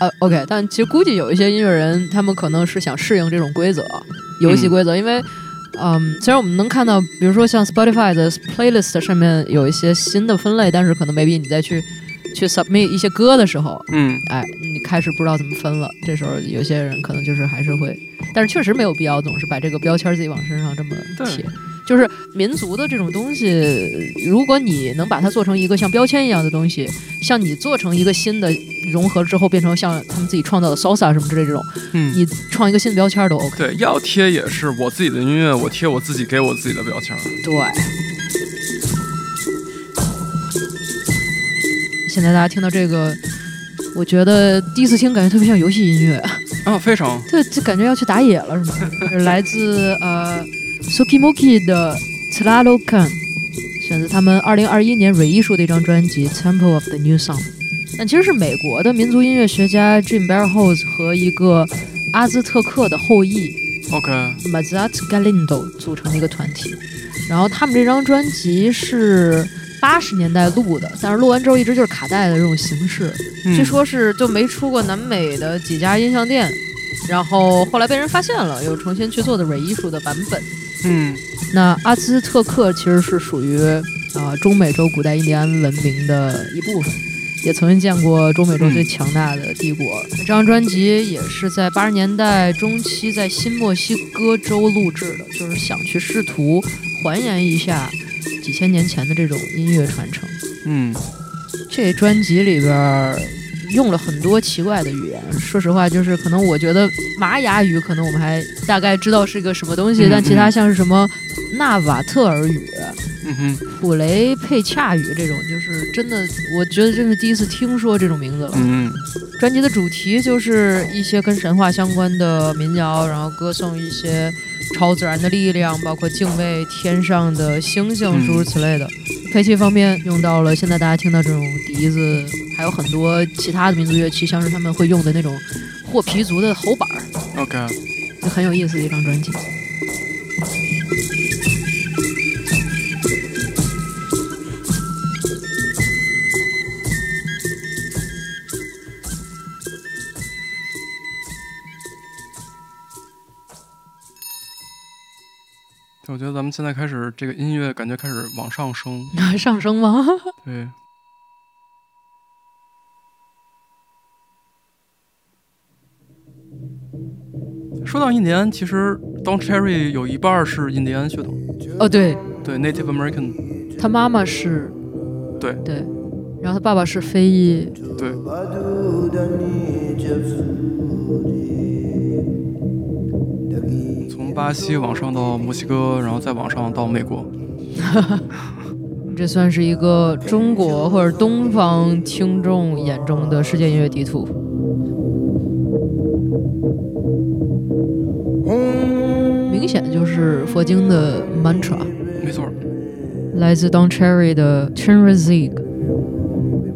呃，OK，但其实估计有一些音乐人，他们可能是想适应这种规则，游戏规则。因为，嗯，虽然我们能看到，比如说像 Spotify 的 playlist 上面有一些新的分类，但是可能 maybe 你再去去 submit 一些歌的时候，嗯，哎，你开始不知道怎么分了。这时候有些人可能就是还是会，但是确实没有必要总是把这个标签自己往身上这么贴。就是民族的这种东西，如果你能把它做成一个像标签一样的东西，像你做成一个新的融合之后，变成像他们自己创造的 salsa 什么之类这种，嗯，你创一个新的标签都 OK。对，要贴也是我自己的音乐，我贴我自己给我自己的标签。对。现在大家听到这个，我觉得第一次听感觉特别像游戏音乐啊，非常。对，就感觉要去打野了，是吗？(laughs) 来自呃。Sukimoki 的 t l a l o k a n 选择他们二零二一年蕊艺术的一张专辑《Temple of the New Song》，但其实是美国的民族音乐学家 Jim Barrhouse 和一个阿兹特克的后裔 OK，Mazat Galindo 组成的一个团体。然后他们这张专辑是八十年代录的，但是录完之后一直就是卡带的这种形式，据说是就没出过南美的几家音像店，然后后来被人发现了，又重新去做的蕊艺术的版本。嗯，那阿兹特克其实是属于啊中美洲古代印第安文明的一部分，也曾经见过中美洲最强大的帝国。这张专辑也是在八十年代中期在新墨西哥州录制的，就是想去试图还原一下几千年前的这种音乐传承。嗯，这专辑里边。用了很多奇怪的语言，说实话，就是可能我觉得玛雅语可能我们还大概知道是个什么东西，但其他像是什么纳瓦特尔语、普雷佩恰语这种，就是真的，我觉得真是第一次听说这种名字了。嗯，专辑的主题就是一些跟神话相关的民谣，然后歌颂一些超自然的力量，包括敬畏天上的星星，诸如此类的。配器方面用到了现在大家听到这种笛子，还有很多其他的民族乐器，像是他们会用的那种霍皮族的喉板儿。OK，就很有意思的一张专辑。我觉得咱们现在开始，这个音乐感觉开始往上升，(laughs) 上升吗？对。(laughs) 说到印第安，其实 Don Cherry 有一半是印第安血统，哦，对。对 Native American，他妈妈是，对。对，然后他爸爸是非裔，对，巴西往上到墨西哥，然后再往上到美国。(laughs) 这算是一个中国或者东方听众眼中的世界音乐地图。明显就是佛经的 mantra，没错，来自 Don Cherry 的 Chenrezig，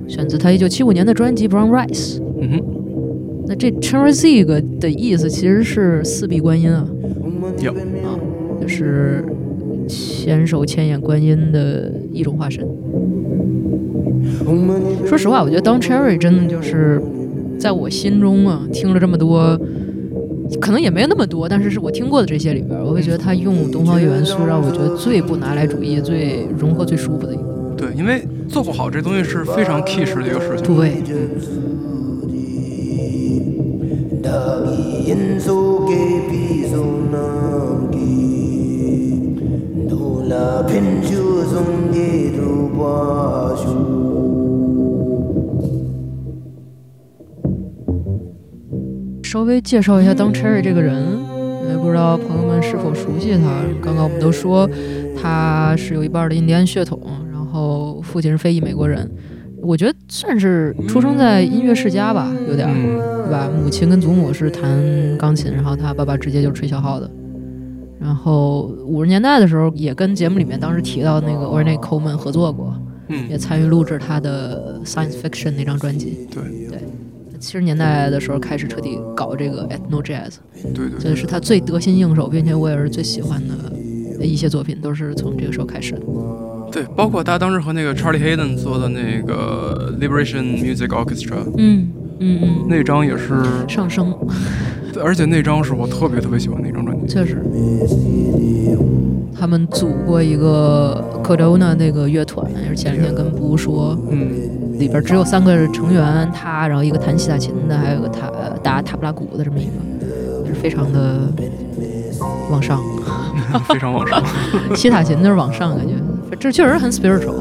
选自他一九七五年的专辑《Brown Rice》。嗯哼，那这 Chenrezig 的意思其实是四臂观音啊，有啊，也是千手千眼观音的一种化身。说实话，我觉得当 Cherry 真的就是在我心中啊，听了这么多，可能也没有那么多，但是是我听过的这些里边，我会觉得他用东方元素让我觉得最不拿来主义，最融合最舒服的一个。对，因为做不好这东西是非常 kiss 的一个事情。对。稍微介绍一下当 Cherry 这个人，也不知道朋友们是否熟悉他。刚刚我们都说他是有一半的印第安血统，然后父亲是非裔美国人，我觉得算是出生在音乐世家吧，有点，对吧？母亲跟祖母是弹钢琴，然后他爸爸直接就吹小号的。然后五十年代的时候，也跟节目里面当时提到那个 Ornette Coleman 合作过，也嗯，参与录制他的 Science Fiction 那张专辑。对。对，七十年代的时候开始彻底搞这个 ethno jazz，对对。这是他最得心应手，并且我也是最喜欢的一些作品，都是从这个时候开始的。对，包括他当时和那个 Charlie Hayden 做的那个 Liberation Music Orchestra 嗯嗯嗯，那张也是，上升。(laughs) 对而且那张是我特别特别喜欢的一张。确实。他们组过一个 Codona 那个乐团，也是前两天跟布说，嗯，里边只有三个成员，他，然后一个弹西塔琴的，还有个塔打塔布拉鼓的这么一个，也是非常的往上。(laughs) 非常往上。(laughs) 西塔琴就是往上，感觉这确实很 spiritual，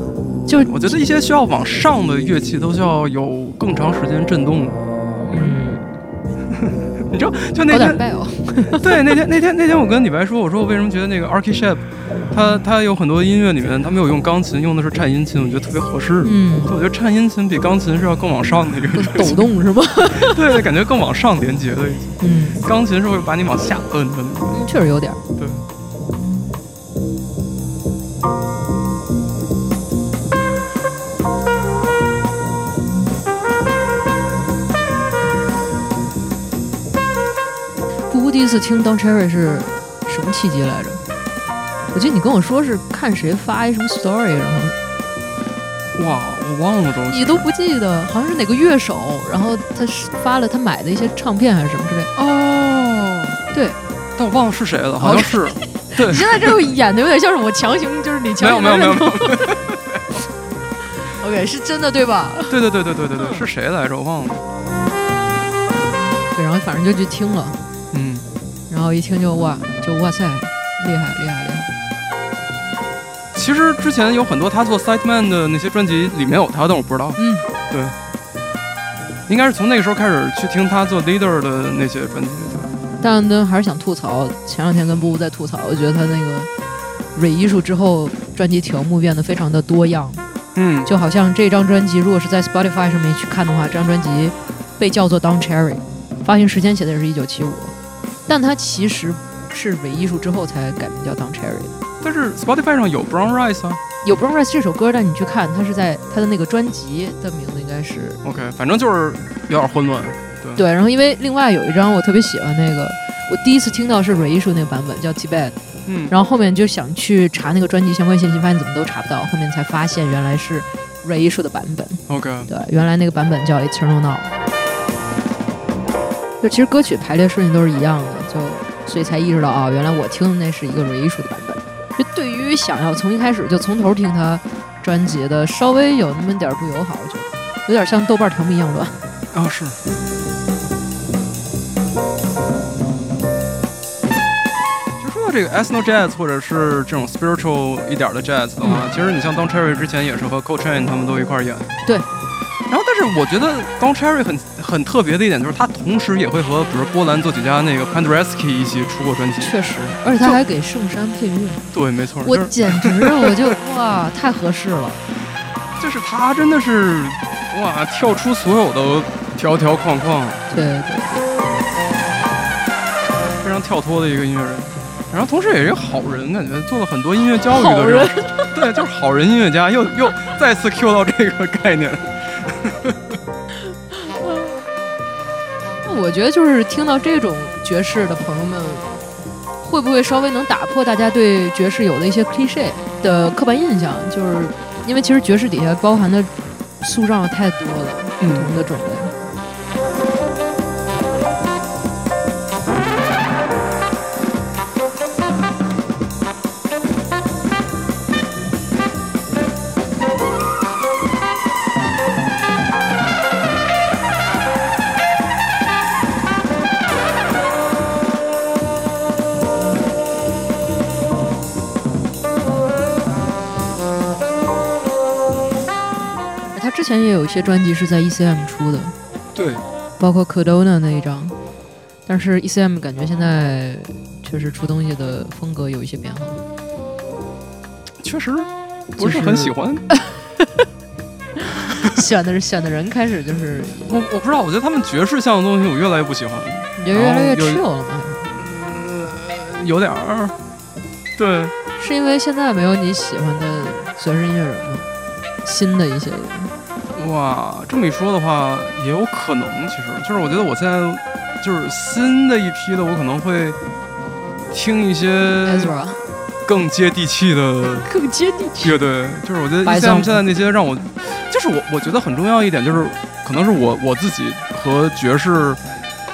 就是我觉得一些需要往上的乐器都需要有更长时间震动。嗯，你知道，就那天 (laughs) 对，那天那天那天我跟李白说，我说我为什么觉得那个 Archie Shep，他他有很多音乐里面他没有用钢琴，用的是颤音琴，我觉得特别合适。嗯，我觉得颤音琴比钢琴是要更往上的一个抖，动是吧？(laughs) 对，感觉更往上连接的。嗯，钢琴是会把你往下摁的。确实有点。对，第一次听 Don Cherry 是什么契机来着？我记得你跟我说是看谁发一什么 story，然后哇，我忘了都。你都不记得，好像是哪个乐手，然后他是发了他买的一些唱片还是什么之类的。哦，对，但我忘了是谁了，好像是。对你，现在这个演的有点像是我强行，就是你强没有没有没有。(laughs) OK，是真的对吧？对对对对对对对，是谁来着？我忘了。对，然后反正就去听了，后一听就哇，就哇塞，厉害厉害厉害。其实之前有很多他做 Sideman 的那些专辑里面有他，但我不知道。嗯，对，应该是从那个时候开始去听他做 Leader 的那些专辑。但呢，还是想吐槽，前两天跟布布在吐槽，我觉得他那个伪艺术之后，专辑条目变得非常的多样，嗯，就好像这张专辑如果是在 Spotify 上面去看的话，这张专辑被叫做 Down Cherry，发行时间写的也是一九七五，但它其实是伪艺术之后才改名叫 Don Cherry 的。但是 Spotify 上有 Brown Rice 啊。有 Brown Rice 这首歌，但你去看，它是在它的那个专辑的名字应该是 OK，反正就是有点混乱。对，对，然后因为另外有一张我特别喜欢那个，我第一次听到是伪艺术那个版本叫 Tibet，嗯，然后后面就想去查那个专辑相关信息，发现怎么都查不到，后面才发现原来是伪艺术的版本。OK，对，原来那个版本叫 Eternal Now。就其实歌曲排列顺序都是一样的，就所以才意识到啊、原来我听的那是一个伪艺术的版本。就对于想要从一开始就从头听他专辑的，稍微有那么点儿不友好，我觉得有点像豆瓣条目一样乱。啊是。到这个 ethno jazz 或者是这种 spiritual 一点的 jazz 的话，其实你像 Don Cherry 之前也是和 Coltrane 他们都一块演。对。然后，但是我觉得 Don Cherry 很很特别的一点就是，他同时也会和比如波兰作曲家那个 p a n d r e s k i 一起出过专辑。确实，而且他还给圣山配乐。对，没错。我简直我就哇，太合适了。(laughs) 就是他真的是哇，跳出所有的条条框框，对对对，非常跳脱的一个音乐人。然后同时也是一个好人，感觉做了很多音乐教育的人的这种，(laughs) 对，就是好人音乐家，又又再次 Q 到这个概念。我觉得就是听到这种爵士的朋友们，会不会稍微能打破大家对爵士有的一些 cliche 的刻板印象？就是因为其实爵士底下包含的塑造太多了，不同的种类。前也有一些专辑是在 ECM 出的，对，包括 Codona 那一张，但是 ECM 感觉现在确实出东西的风格有一些变化。确实不是很喜欢。(laughs) 选的选的人开始就是我我不知道，我觉得他们爵士向的东西我越来越不喜欢，也越来越然后有 chill 了嘛？有点儿。对，是因为现在没有你喜欢的爵士音乐人吗？新的一些人，哇，这么一说的话，也有可能。其实就是我觉得我现在就是新的一批的，我可能会听一些更接地气的 (laughs) 更接地气。乐队。就是我觉得白 ECM 桑现在那些让我，就是我我觉得很重要一点就是，可能是我我自己和爵士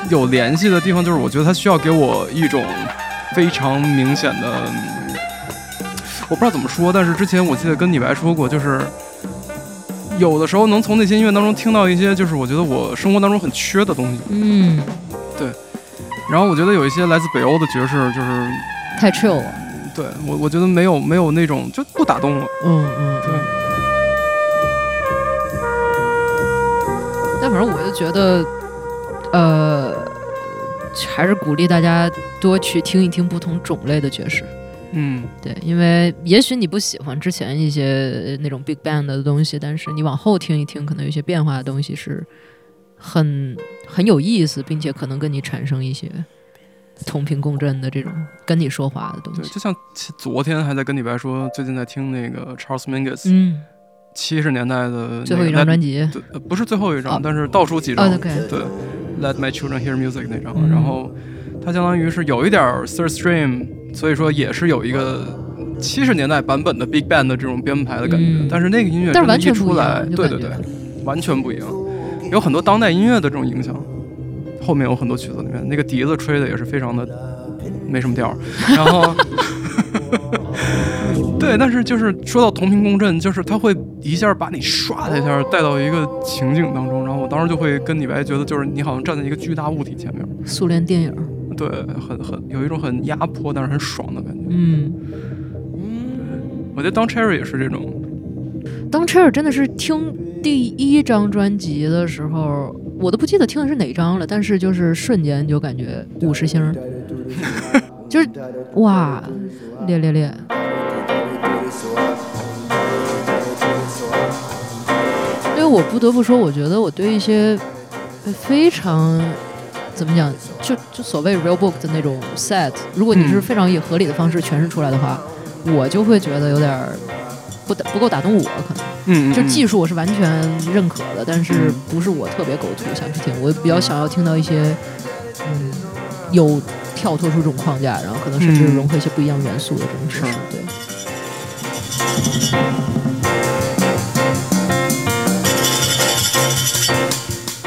有联系的地方，就是我觉得它需要给我一种非常明显的，我不知道怎么说，但是之前我记得跟李白说过，就是。有的时候能从那些音乐当中听到一些，就是我觉得我生活当中很缺的东西。嗯，对然后我觉得有一些来自北欧的爵士，就是太 chill 了。对我我觉得没有没有那种就不打动我。嗯嗯，对。但反正我就觉得，呃，还是鼓励大家多去听一听不同种类的爵士。嗯，对，因为也许你不喜欢之前一些那种 big band 的东西，但是你往后听一听，可能有些变化的东西是很很有意思，并且可能跟你产生一些同频共振的这种跟你说话的东对，西。就像昨天还在跟李白说，最近在听那个 Charles Mingus 嗯，七十年代的最后一张专辑，不是最后一张，哦。但是倒数几张。对，Let My Children Hear Music 那张，嗯。然后它相当于是有一点儿 third stream，所以说也是有一个七十年代版本的 Big Band 的这种编排的感觉，嗯但是那个音乐但是完全不一样来，对对对，完全不一样，有很多当代音乐的这种影响。后面有很多曲子里面，那个笛子吹的也是非常的没什么调儿，然后。(laughs) 对，但是就是说到同频共振，就是它会一下把你唰的一下带到一个情景当中，然后我当时就会跟李白觉得，就是你好像站在一个巨大物体前面，苏联电影，对，很很有一种很压迫但是很爽的感觉。嗯，我觉得当 Cherry 也是这种，当 Cherry 真的是听第一张专辑的时候，我都不记得听的是哪张了，但是就是瞬间就感觉五十星，就是哇，烈烈烈，因为我不得不说，我觉得我对一些非常怎么讲，就就所谓 real book 的那种 set，如果你是嗯非常以合理的方式诠释出来的话，我就会觉得有点儿不打不够打动我，可能。嗯，就嗯技术我是完全认可的，但是不是我特别狗图想去听，我比较想要听到一些嗯有跳脱出这种框架，然后可能甚至嗯融合一些不一样元素的这种爵士是。对，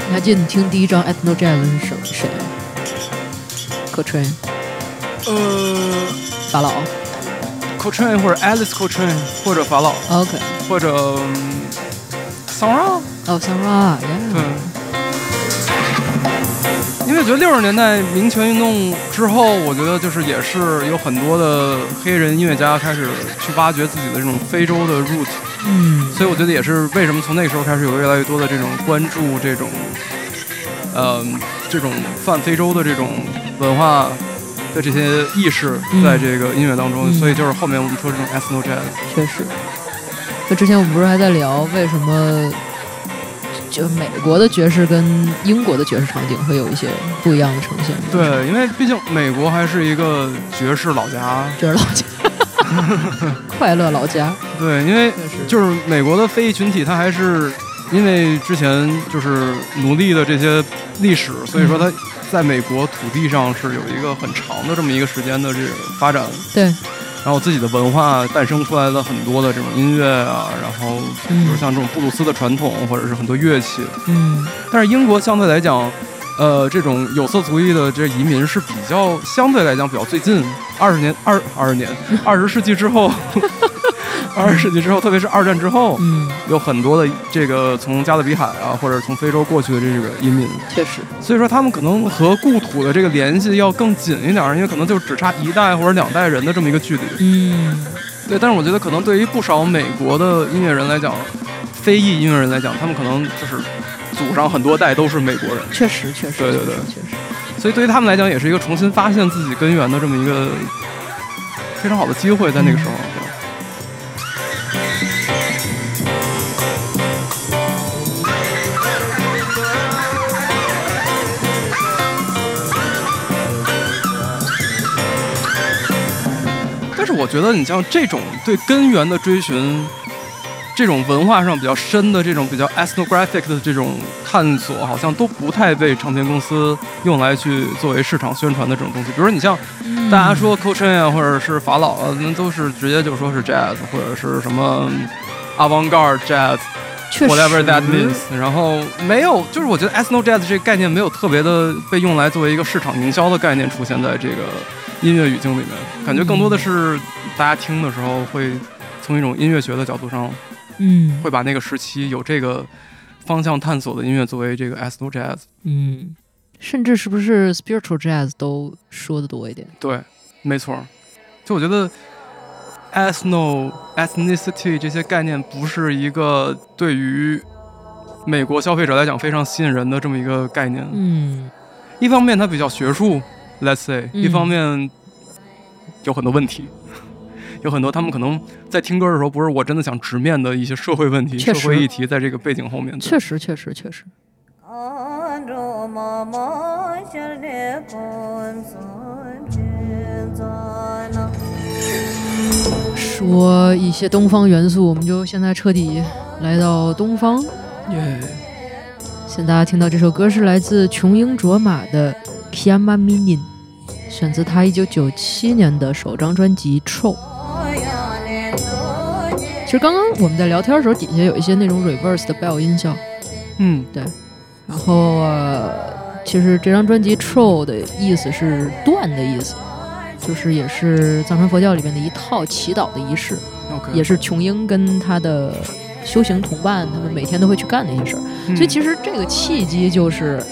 你还记得你听第一张 Ethno Jazz 是什谁？可吹、呃法老。，Coltrane 或者 Alice Coltrane 或者法老。OK，或者嗯桑拉，哦，Sara，对。yeah，，因为我觉得六十年代民权运动之后，我觉得就是也是有很多的黑人音乐家开始去挖掘自己的这种非洲的 root，嗯，所以我觉得也是为什么从那个时候开始有越来越多的这种关注这种，呃，这种泛非洲的这种文化的这些意识嗯在这个音乐当中，嗯。所以就是后面我们说这种 ethno jazz，确实。那之前我们不是还在聊为什么就美国的爵士跟英国的爵士场景会有一些不一样的呈现？，对，因为毕竟美国还是一个爵士老家，爵士老家，(laughs) 快乐老家，对，因为就是美国的非裔群体，他还是因为之前就是奴隶的这些历史，所以说它在美国土地上是有一个很长的这么一个时间的这个发展，对，然后自己的文化诞生出来了很多的这种音乐啊，然后比如嗯像这种布鲁斯的传统，或者是很多乐器，嗯。但是英国相对来讲。呃，这种有色族裔的这移民是比较相对来讲比较最近二十年二二十年二十世纪之后，(laughs) 二十世纪之后，特别是二战之后，嗯，有很多的这个从加勒比海啊，或者从非洲过去的这个移民，确实，所以说他们可能和故土的这个联系要更紧一点，因为可能就只差一代或者两代人的这么一个距离。嗯对，但是我觉得可能对于不少美国的音乐人来讲，非裔音乐人来讲，他们可能就是祖上很多代都是美国人，确实确实，对对对确实，所以对于他们来讲，也是一个重新发现自己根源的这么一个非常好的机会，在那个时候。对我觉得，你像这种对根源的追寻，这种文化上比较深的这种比较 ethnographic 的这种探索，好像都不太被唱片公司用来去作为市场宣传的这种东西。比如说，你像嗯大家说 Coltrane 啊，或者是法老啊，那都是直接就说是 jazz 或者是什么 avant-garde jazz。Whatever that means，然后没有，就是我觉得 ethno jazz 这个概念没有特别的被用来作为一个市场营销的概念出现在这个音乐语境里面，感觉更多的是大家听的时候会从一种音乐学的角度上，嗯会把那个时期有这个方向探索的音乐作为这个 ethno jazz。嗯，甚至是不是 spiritual jazz 都说的多一点？对，没错，就我觉得 ethno ethnicity 这些概念不是一个对于美国消费者来讲非常吸引人的这么一个概念。嗯一方面它比较学术，let's say；、嗯一方面有很多问题，(laughs) 有很多他们可能在听歌的时候不是我真的想直面的一些社会问题、社会议题，在这个背景后面。确实确实确实说一些东方元素，我们就现在彻底来到东方。耶，现在大家听到这首歌是来自琼英卓玛的《Kiama Minin》，选自他1997年的首张专辑《Troll》。其实刚刚我们在聊天的时候，底下有一些那种 reverse 的 bell 音效，嗯，对然后、呃、其实这张专辑 Troll 的意思是断的意思，就是也是藏传佛教里面的一套祈祷的仪式。也是琼英跟他的修行同伴，他们每天都会去干的一些事儿。嗯所以其实这个契机就是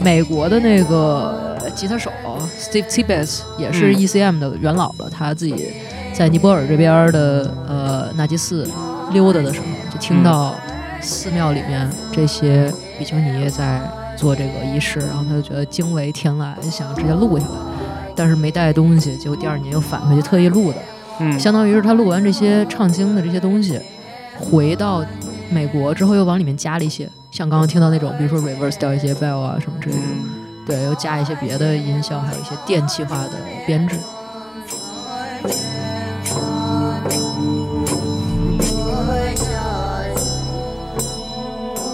美国的那个呃吉他手 Steve Tibbets 也是嗯。ECM 的元老了，他自己在尼泊尔这边的呃纳吉寺溜达的时候，就听到寺庙里面这些比丘尼在做这个仪式，然后他就觉得惊为天籁，就想直接录下来。但是没带东西，结果第二年又返回去特意录的，嗯，相当于是他录完这些唱经的这些东西，回到美国之后又往里面加了一些，像刚刚听到那种，比如说 reverse 掉一些 bell 啊什么之类的，嗯对，又加一些别的音效，还有一些电气化的编制。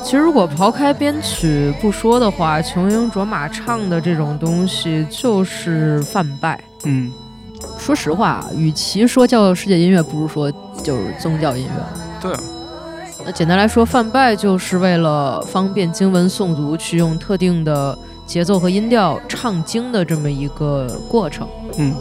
其实，如果刨开编曲不说的话，琼英卓玛唱的这种东西就是泛拜。嗯说实话，与其说叫世界音乐，不如说就是宗教音乐。对啊，那简单来说，泛拜就是为了方便经文诵读，去用特定的节奏和音调唱经的这么一个过程。嗯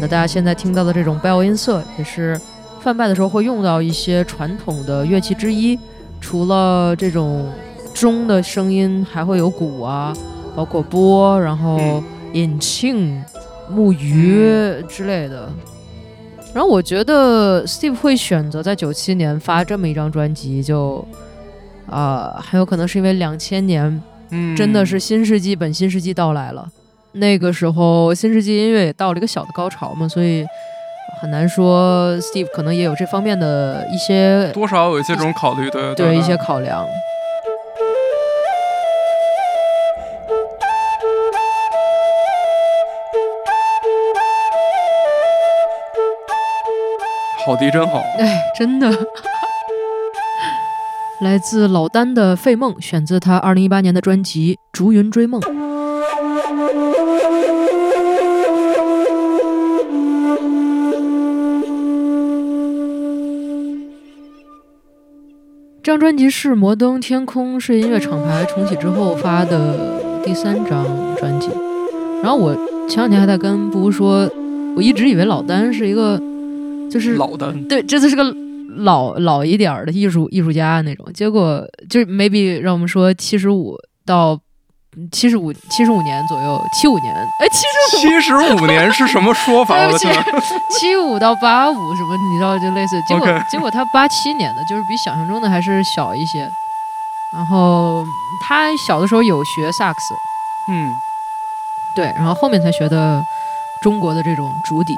那大家现在听到的这种 bell 音色，也是泛拜的时候会用到一些传统的乐器之一。除了这种钟的声音，还会有鼓啊，包括波，然后嗯引磬、木鱼之类的。然后我觉得 Steve 会选择在九七年发这么一张专辑，就啊、很有可能是因为两千年嗯，真的是新世纪本新世纪到来了。那个时候，新世纪音乐也到了一个小的高潮嘛，所以很难说 Steve 可能也有这方面的一些多少有一些这种考虑，对对一些考量。好迪真好，哎，真的。(laughs) 来自老丹的《费梦》，选自他二零一八年的专辑《逐云追梦》。这张专辑是摩登天空是音乐厂牌重启之后发的第三张专辑。然后我前两天还在跟布布说，我一直以为老丹是一个，就是老的，对，这次是个老老一点儿的艺术艺术家那种，结果就是 maybe 让我们说七十五到七十五七十五年左右，七五年，哎，七十五。七十五年是什么说法？我的天，(laughs) 七五到八五什么，你知道就类似，结果结果他八七年的，就是比想象中的还是小一些。然后他小的时候有学萨克斯，嗯。对，然后后面才学的中国的这种竹笛，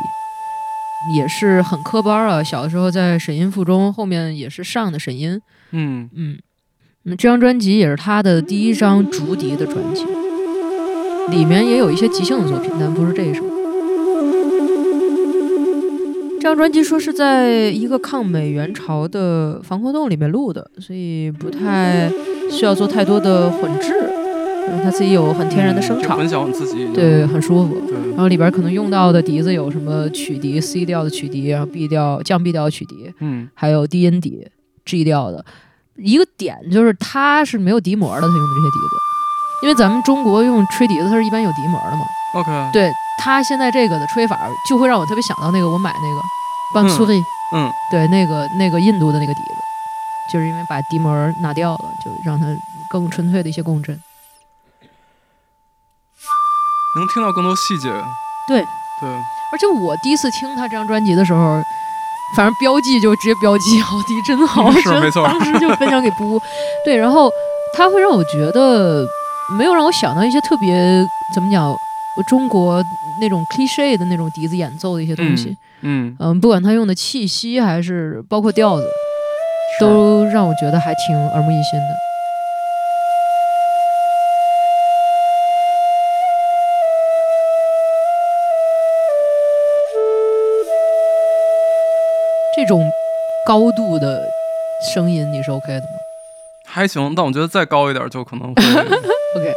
也是很科班啊。小的时候在沈音附中，后面也是上的沈音，嗯嗯，那这张专辑也是他的第一张竹笛的专辑，里面也有一些即兴的作品，但不是这一首。这张专辑说是在一个抗美援朝的防空洞里面录的，所以不太需要做太多的混制，嗯他自己有很天然的声场，自己，对，很舒服。对，然后里边可能用到的笛子有什么曲笛、C 调的曲笛，然后 B 调降 B 调的曲笛，嗯还有低音笛、G 调的。一个点就是它是没有笛膜的，它用的这些笛子，因为咱们中国用吹笛子，它是一般有笛膜的嘛。，OK，对它现在这个的吹法，就会让我特别想到那个我买那个 b a n s u r i 嗯对，那个那个印度的那个笛子，就是因为把笛膜拿掉了，就让它更纯粹的一些共振。能听到更多细节，对。对，而且我第一次听他这张专辑的时候，反正标记就直接标记好迪真好，是没错。当时就分享给布，(laughs) 对，然后他会让我觉得没有让我想到一些特别怎么讲，中国那种 cliche 的那种笛子演奏的一些东西，嗯，嗯。不管他用的气息还是包括调子，都让我觉得还挺耳目一新的。种高度的声音你是 OK 的吗还行，但我觉得再高一点就可能会？(laughs) OK。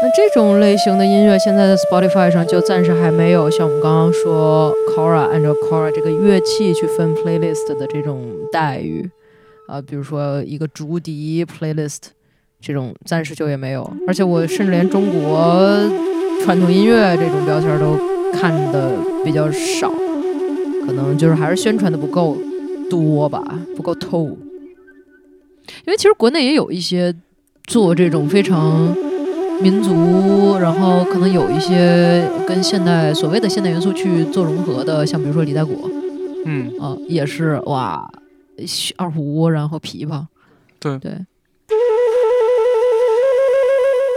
那这种类型的音乐，现在的 Spotify 上就暂时还没有像我们刚刚说 Cora 按照 Cora 这个乐器去分 playlist 的这种待遇啊、比如说一个竹笛 playlist 这种暂时就也没有，而且我甚至连中国传统音乐这种标签都看的比较少，可能就是还是宣传的不够多吧，不够透。因为其实国内也有一些做这种非常民族，然后可能有一些跟现代所谓的现代元素去做融合的，像比如说李代果嗯，啊、也是哇，二胡然后琵琶，对对。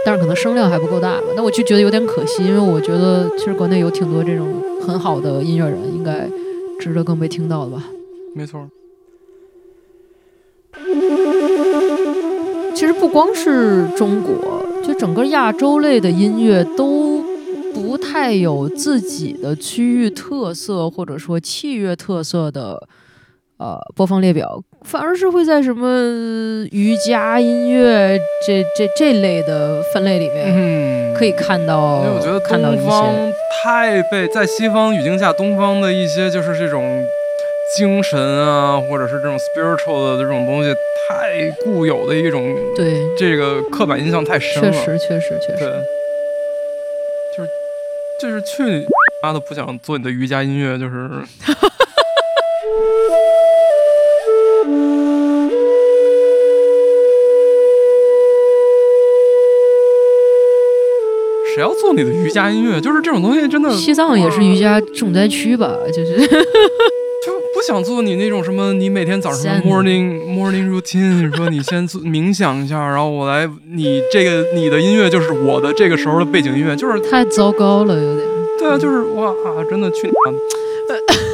但是可能声量还不够大吧，那我就觉得有点可惜，因为我觉得其实国内有挺多这种很好的音乐人，应该值得更被听到的吧。没错，其实不光是中国，就整个亚洲类的音乐都不太有自己的区域特色，或者说器乐特色的呃播放列表，反而是会在什么瑜伽音乐这这这类的分类里面嗯，可以看到，因为我觉得看到东方太被在西方语境下，东方的一些就是这种精神啊，或者是这种 spiritual 的这种东西，太固有的一种对，这个刻板印象太深了。确实确实确对实，，就是就是去你妈的不想做你的瑜伽音乐，就是 (laughs) 谁要做你的瑜伽音乐？(laughs) 就是这种东西真的西藏也是瑜伽重灾区吧？就是 (laughs) 就不想做你那种什么，你每天早上 morning morning routine，说你先做冥想一下，然后我来，你这个你的音乐就是我的这个时候的背景音乐，就是太糟糕了，有点。对啊，就是哇，真的去你 (laughs)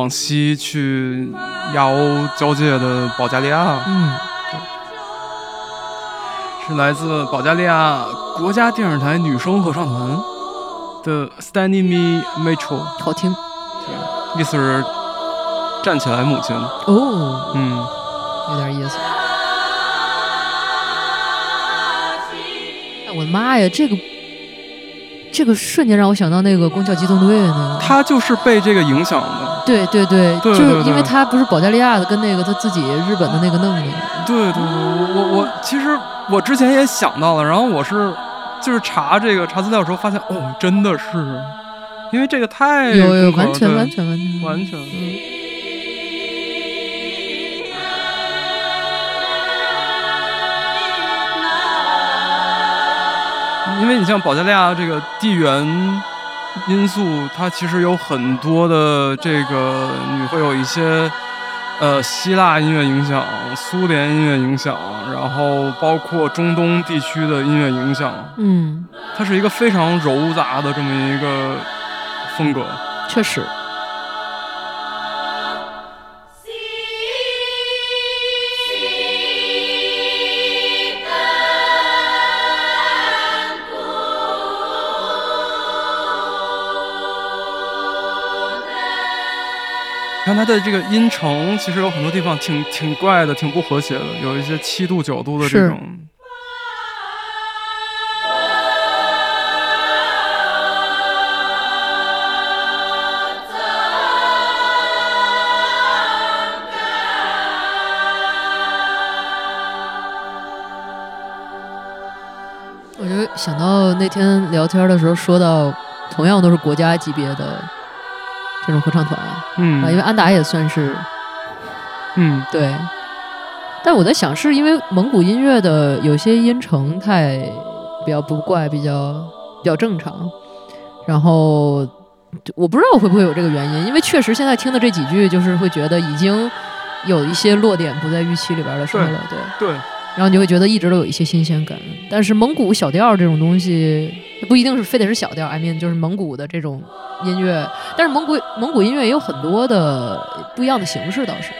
往西去亚欧交界的保加利亚，嗯，是来自保加利亚国家电视台女声合唱团的 Standing Me Metro，好听意思是站起来，母亲。哦，嗯，有点意思。哎，我的妈呀，这个这个瞬间让我想到那个《攻壳机动队》那个。他就是被这个影响的。对对对，对就是因为他不是保加利亚的，跟那个他自己日本的那个弄的。对对对，我我我其实我之前也想到了，然后我是就是查这个查资料的时候发现，哦，真的是，因为这个太有有，完全对完全完全完全。因为你像保加利亚这个地缘因素，它其实有很多的这个，你会有一些呃希腊音乐影响、苏联音乐影响，然后包括中东地区的音乐影响，嗯，它是一个非常糅杂的这么一个风格。确实。它的这个音程，其实有很多地方挺挺怪的，挺不和谐的，有一些七度九度的这是种。我就想到那天聊天的时候说到，同样都是国家级别的这种合唱团。啊，因为嗯安达也算是嗯，对。但我在想，是因为蒙古音乐的有些音程太比较不怪，比较比较正常，然后我不知道会不会有这个原因，因为确实现在听的这几句，就是会觉得已经有一些落点不在预期里边的时候了，对。对，然后你会觉得一直都有一些新鲜感。但是蒙古小调这种东西，不一定是非得是小调，I mean 就是蒙古的这种音乐。但是蒙古蒙古音乐也有很多的不一样的形式，倒是。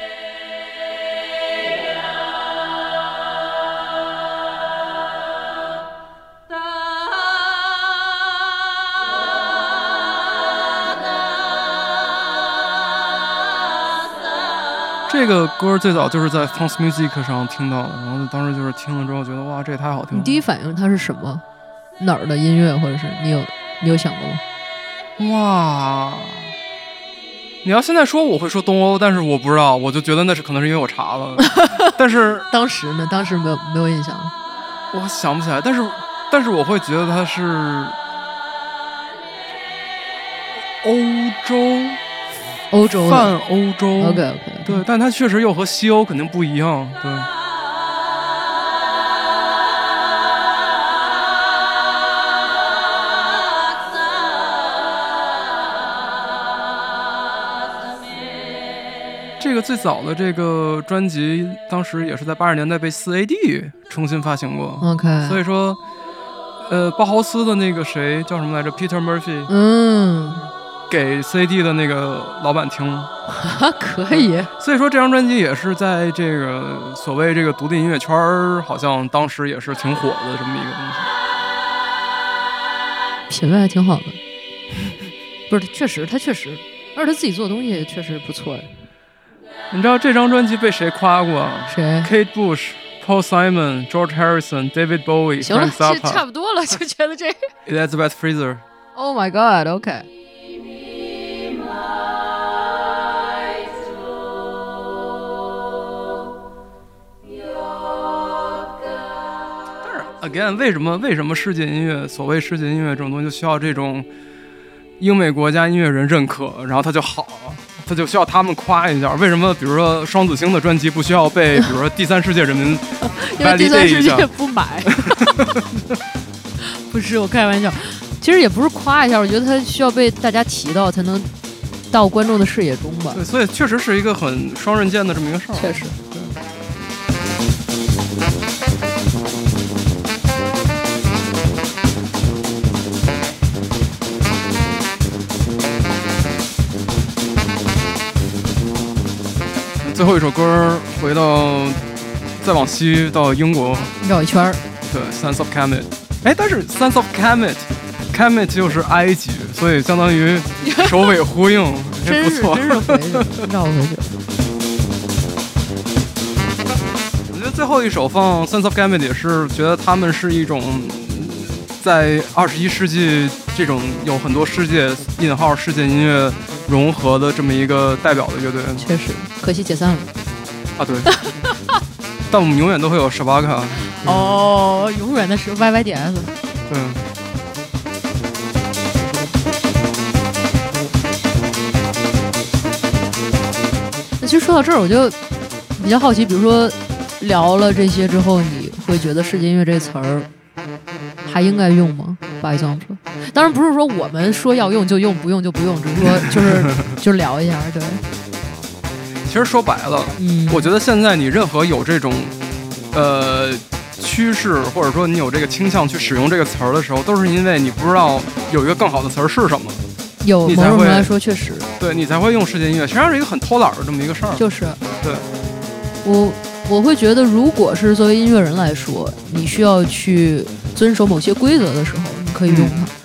这个歌最早就是在 Funk Music 上听到的，然后当时就是听了之后觉得哇，这也太好听了。你第一反应它是什么？哪儿的音乐，或者是你有你有想过吗？哇！你要现在说，我会说东欧，但是我不知道，我就觉得那是可能是因为我查了，(laughs) 但是当时呢？当时没有没有印象。我想不起来，但是但是我会觉得它是欧洲欧洲泛欧洲。OK OK，对，但它确实又和西欧肯定不一样，对。这个最早的这个专辑，当时也是在八十年代被四 AD 重新发行过，OK，所以说，呃，包豪斯的那个谁叫什么来着？Peter Murphy 嗯，给 CD 的那个老板听，哈 (laughs) 可以，所以说这张专辑也是在这个所谓这个独立音乐圈儿，好像当时也是挺火的这么一个东西。品味还挺好的。(laughs) 不是，确实他确实，而且他自己做的东西也确实不错。你知道这张专辑被谁夸过谁？？Kate Bush、Paul Simon、George Harrison、David Bowie、行了，Frank 这差 Zappa、不多了，就觉得这。Elizabeth Fraser。Oh my God！OK、但 again，为什么为什么世界音乐所谓世界音乐这种东西就需要这种英美国家音乐人认可，然后它就好，它就需要他们夸一下？为什么比如说双子星的专辑不需要被比如说第三世界人民 (laughs) 因为第三世界？不买。(laughs) 不是，我开玩笑。其实也不是夸一下，我觉得他需要被大家提到，才能到观众的视野中吧。对，所以确实是一个很双刃剑的这么一个事儿。确实。最后一首歌回到再往西到英国，绕一圈儿，对，Sense of Kemet。哎，但是 Sense of Kemet，Kemet 就是埃及，所以相当于首尾呼应，不错。真是回，(laughs) 绕回去。我觉得最后一首放 Sense of Kemet 也是觉得他们是一种在二十一世纪这种有很多世界引号世界音乐融合的这么一个代表的乐队确实，可惜解散了。啊，对。(laughs) 但我们永远都会有 Shabaka，哦，永远的是 YYDS。对。那其实说到这儿，我就比较好奇，比如说聊了这些之后，你会觉得世界音乐这词儿还应该用吗？For example，当然不是说我们说要用就用，不用就不用，只是说就是 (laughs) 就是聊一下，对，其实说白了，嗯，我觉得现在你任何有这种，呃，趋势或者说你有这个倾向去使用这个词儿的时候，都是因为你不知道有一个更好的词儿是什么，有你才会某种程度来说确实。对你才会用世界音乐，实际上是一个很偷懒的这么一个事儿。就是。对，我我会觉得，如果是作为音乐人来说，你需要去遵守某些规则的时候，你可以用它。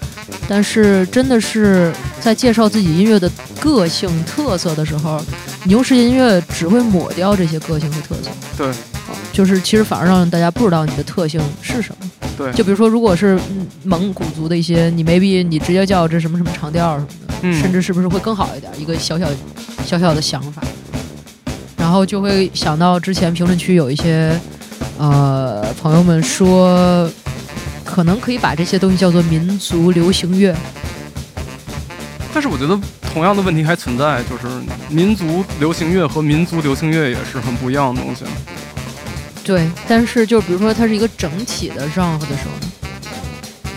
但是真的是在介绍自己音乐的个性特色的时候，你用世界音乐只会抹掉这些个性和特色。对啊，就是其实反而让大家不知道你的特性是什么。对，就比如说，如果是嗯蒙古族的一些，你 maybe 你直接叫这什么什么长调什么的，嗯甚至是不是会更好一点？一个小小小小的想法，然后就会想到之前评论区有一些呃朋友们说，可能可以把这些东西叫做民族流行乐。但是我觉得同样的问题还存在，就是民族流行乐和民族流行乐也是很不一样的东西。对，但是就比如说它是一个整体的 genre 的时候呢，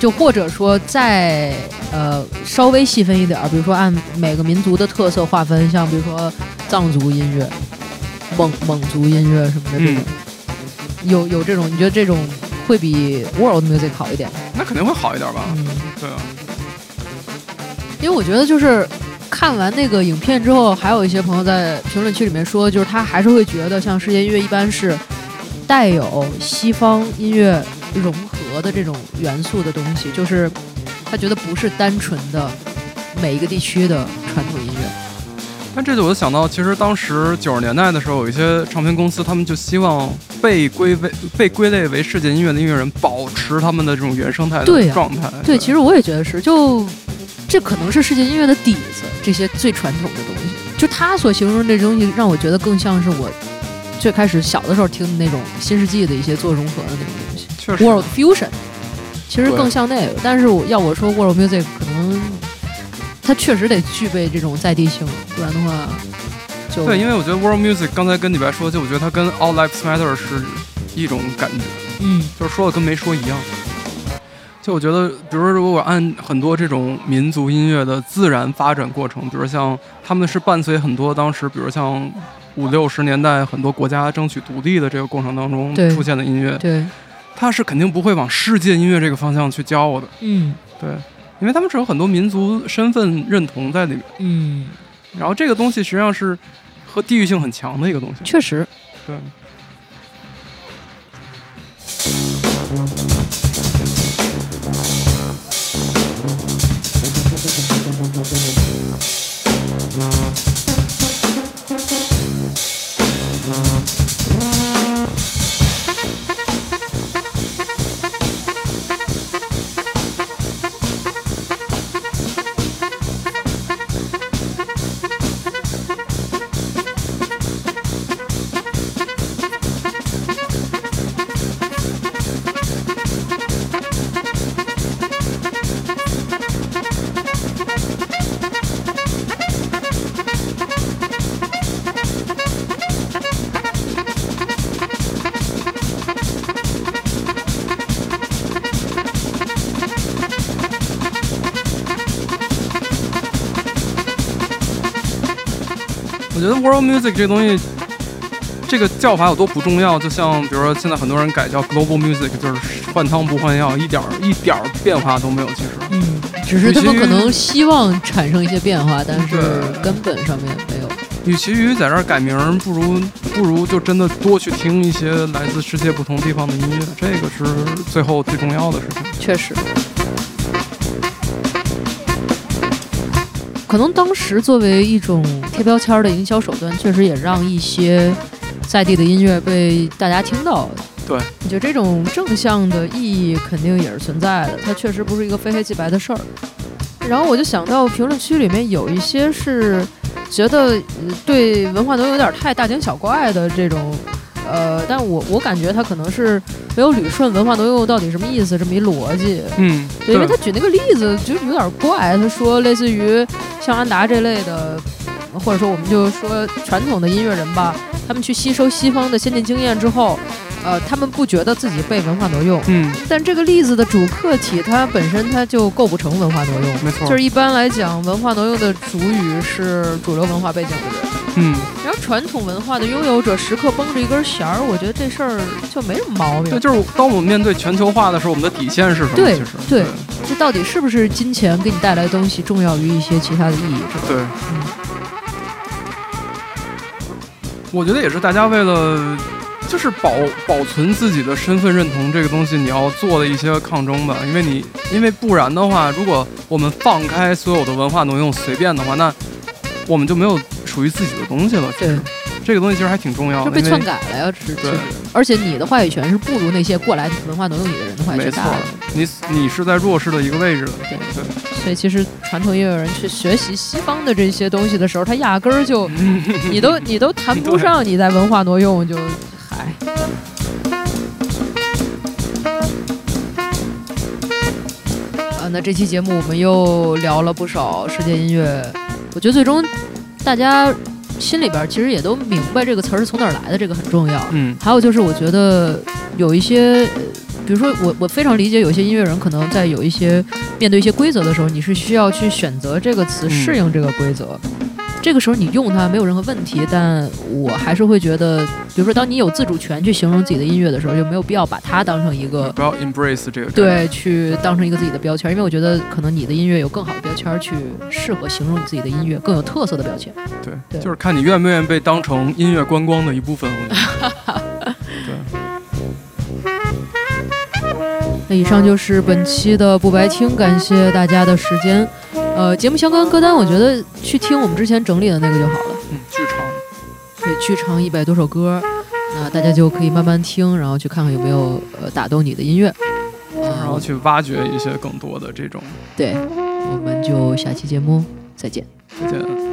就或者说再呃稍微细分一点儿，比如说按每个民族的特色划分，像比如说藏族音乐、蒙蒙族音乐什么的这种，有有这种，你觉得这种会比 world music 好一点？那肯定会好一点吧？嗯，对啊，因为我觉得就是看完那个影片之后，还有一些朋友在评论区里面说，就是他还是会觉得像世界音乐一般是带有西方音乐融合的这种元素的东西，就是他觉得不是单纯的每一个地区的传统音乐。但这就我就想到，其实当时九十年代的时候，有一些唱片公司，他们就希望被归为被归类为世界音乐的音乐人，保持他们的这种原生态的状态。对，其实我也觉得是，就这可能是世界音乐的底子，这些最传统的东西。就他所形容这东西，让我觉得更像是我最开始小的时候听的那种新世纪的一些做融合的那种东西确实，world fusion，其实更像那个。但是我要我说 world music，可能它确实得具备这种在地性，不然的话就对，因为我觉得 world music 刚才跟李白说，就我觉得它跟 all lives matter 是一种感觉，嗯就是说的跟没说一样。就我觉得，比如说，如果按很多这种民族音乐的自然发展过程，比如像他们是伴随很多当时，比如像五六十年代很多国家争取独立的这个过程当中出现的音乐，对它是肯定不会往世界音乐这个方向去教的，嗯对，因为他们是有很多民族身份认同在里面，嗯，然后这个东西实际上是和地域性很强的一个东西，确实。对。Music 这个东西，这个叫法有多不重要，就像比如说现在很多人改叫 global music，就是换汤不换药，一点儿一点儿变化都没有。其实，嗯，只是他们可能希望产生一些变化，但是根本上面没有。与其于在这儿改名，不如不如就真的多去听一些来自世界不同地方的音乐，这个是最后最重要的事情。确实，可能当时作为一种贴标签儿的营销手段，确实也让一些在地的音乐被大家听到。对，你觉得这种正向的意义肯定也是存在的，它确实不是一个非黑即白的事儿。然后我就想到评论区里面有一些是觉得呃对文化都有点太大惊小怪的这种。呃，但我我感觉他可能是没有捋顺文化挪用到底什么意思这么一逻辑，嗯，对，因为他举那个例子就有点怪，他说类似于像安达这类的，或者说我们就说传统的音乐人吧，他们去吸收西方的先进经验之后，呃，他们不觉得自己被文化挪用，嗯，但这个例子的主客体它本身它就构不成文化挪用，没错，就是一般来讲，文化挪用的主语是主流文化背景的人。嗯，然后传统文化的拥有者时刻绷着一根弦儿，我觉得这事儿就没什么毛病对，。就是当我们面对全球化的时候，我们的底线是什么？对其实对这到底是不是金钱给你带来的东西重要于一些其他的意义？是吧？对，我觉得也是大家为了就是保保存自己的身份认同这个东西，你要做的一些抗争吧。因为你因为不然的话，如果我们放开所有的文化挪用随便的话，那我们就没有属于自己的东西了。其实对，这个东西其实还挺重要的，就被篡改了呀，是对是。而且你的话语权是不如那些过来文化挪用你的人的话语权大的。，你你是在弱势的一个位置的。对对，所以其实传统音乐人去学习西方的这些东西的时候，他压根儿就 (laughs) 你都你都谈不上你在文化挪用，就嗨。啊，那这期节目我们又聊了不少世界音乐，我觉得最终大家心里边儿其实也都明白这个词儿是从哪儿来的，这个很重要。嗯还有就是，我觉得有一些，呃比如说我我非常理解，有些音乐人可能在有一些面对一些规则的时候，你是需要去选择这个词嗯适应这个规则。这个时候你用它没有任何问题，但我还是会觉得，比如说当你有自主权去形容自己的音乐的时候，就没有必要把它当成一个不要 embrace 这个。对去当成一个自己的标签，因为我觉得可能你的音乐有更好的标签去适合形容你自己的音乐，更有特色的标签。对对就是看你愿不愿意被当成音乐观光的一部分。(laughs) 那以上就是本期的不白听，感谢大家的时间。呃，节目相关歌单，我觉得去听我们之前整理的那个就好了。嗯，剧场。对，剧场一百多首歌，那大家就可以慢慢听，然后去看看有没有呃打动你的音乐。然后呃，去挖掘一些更多的这种。对，我们就下期节目再见。再见。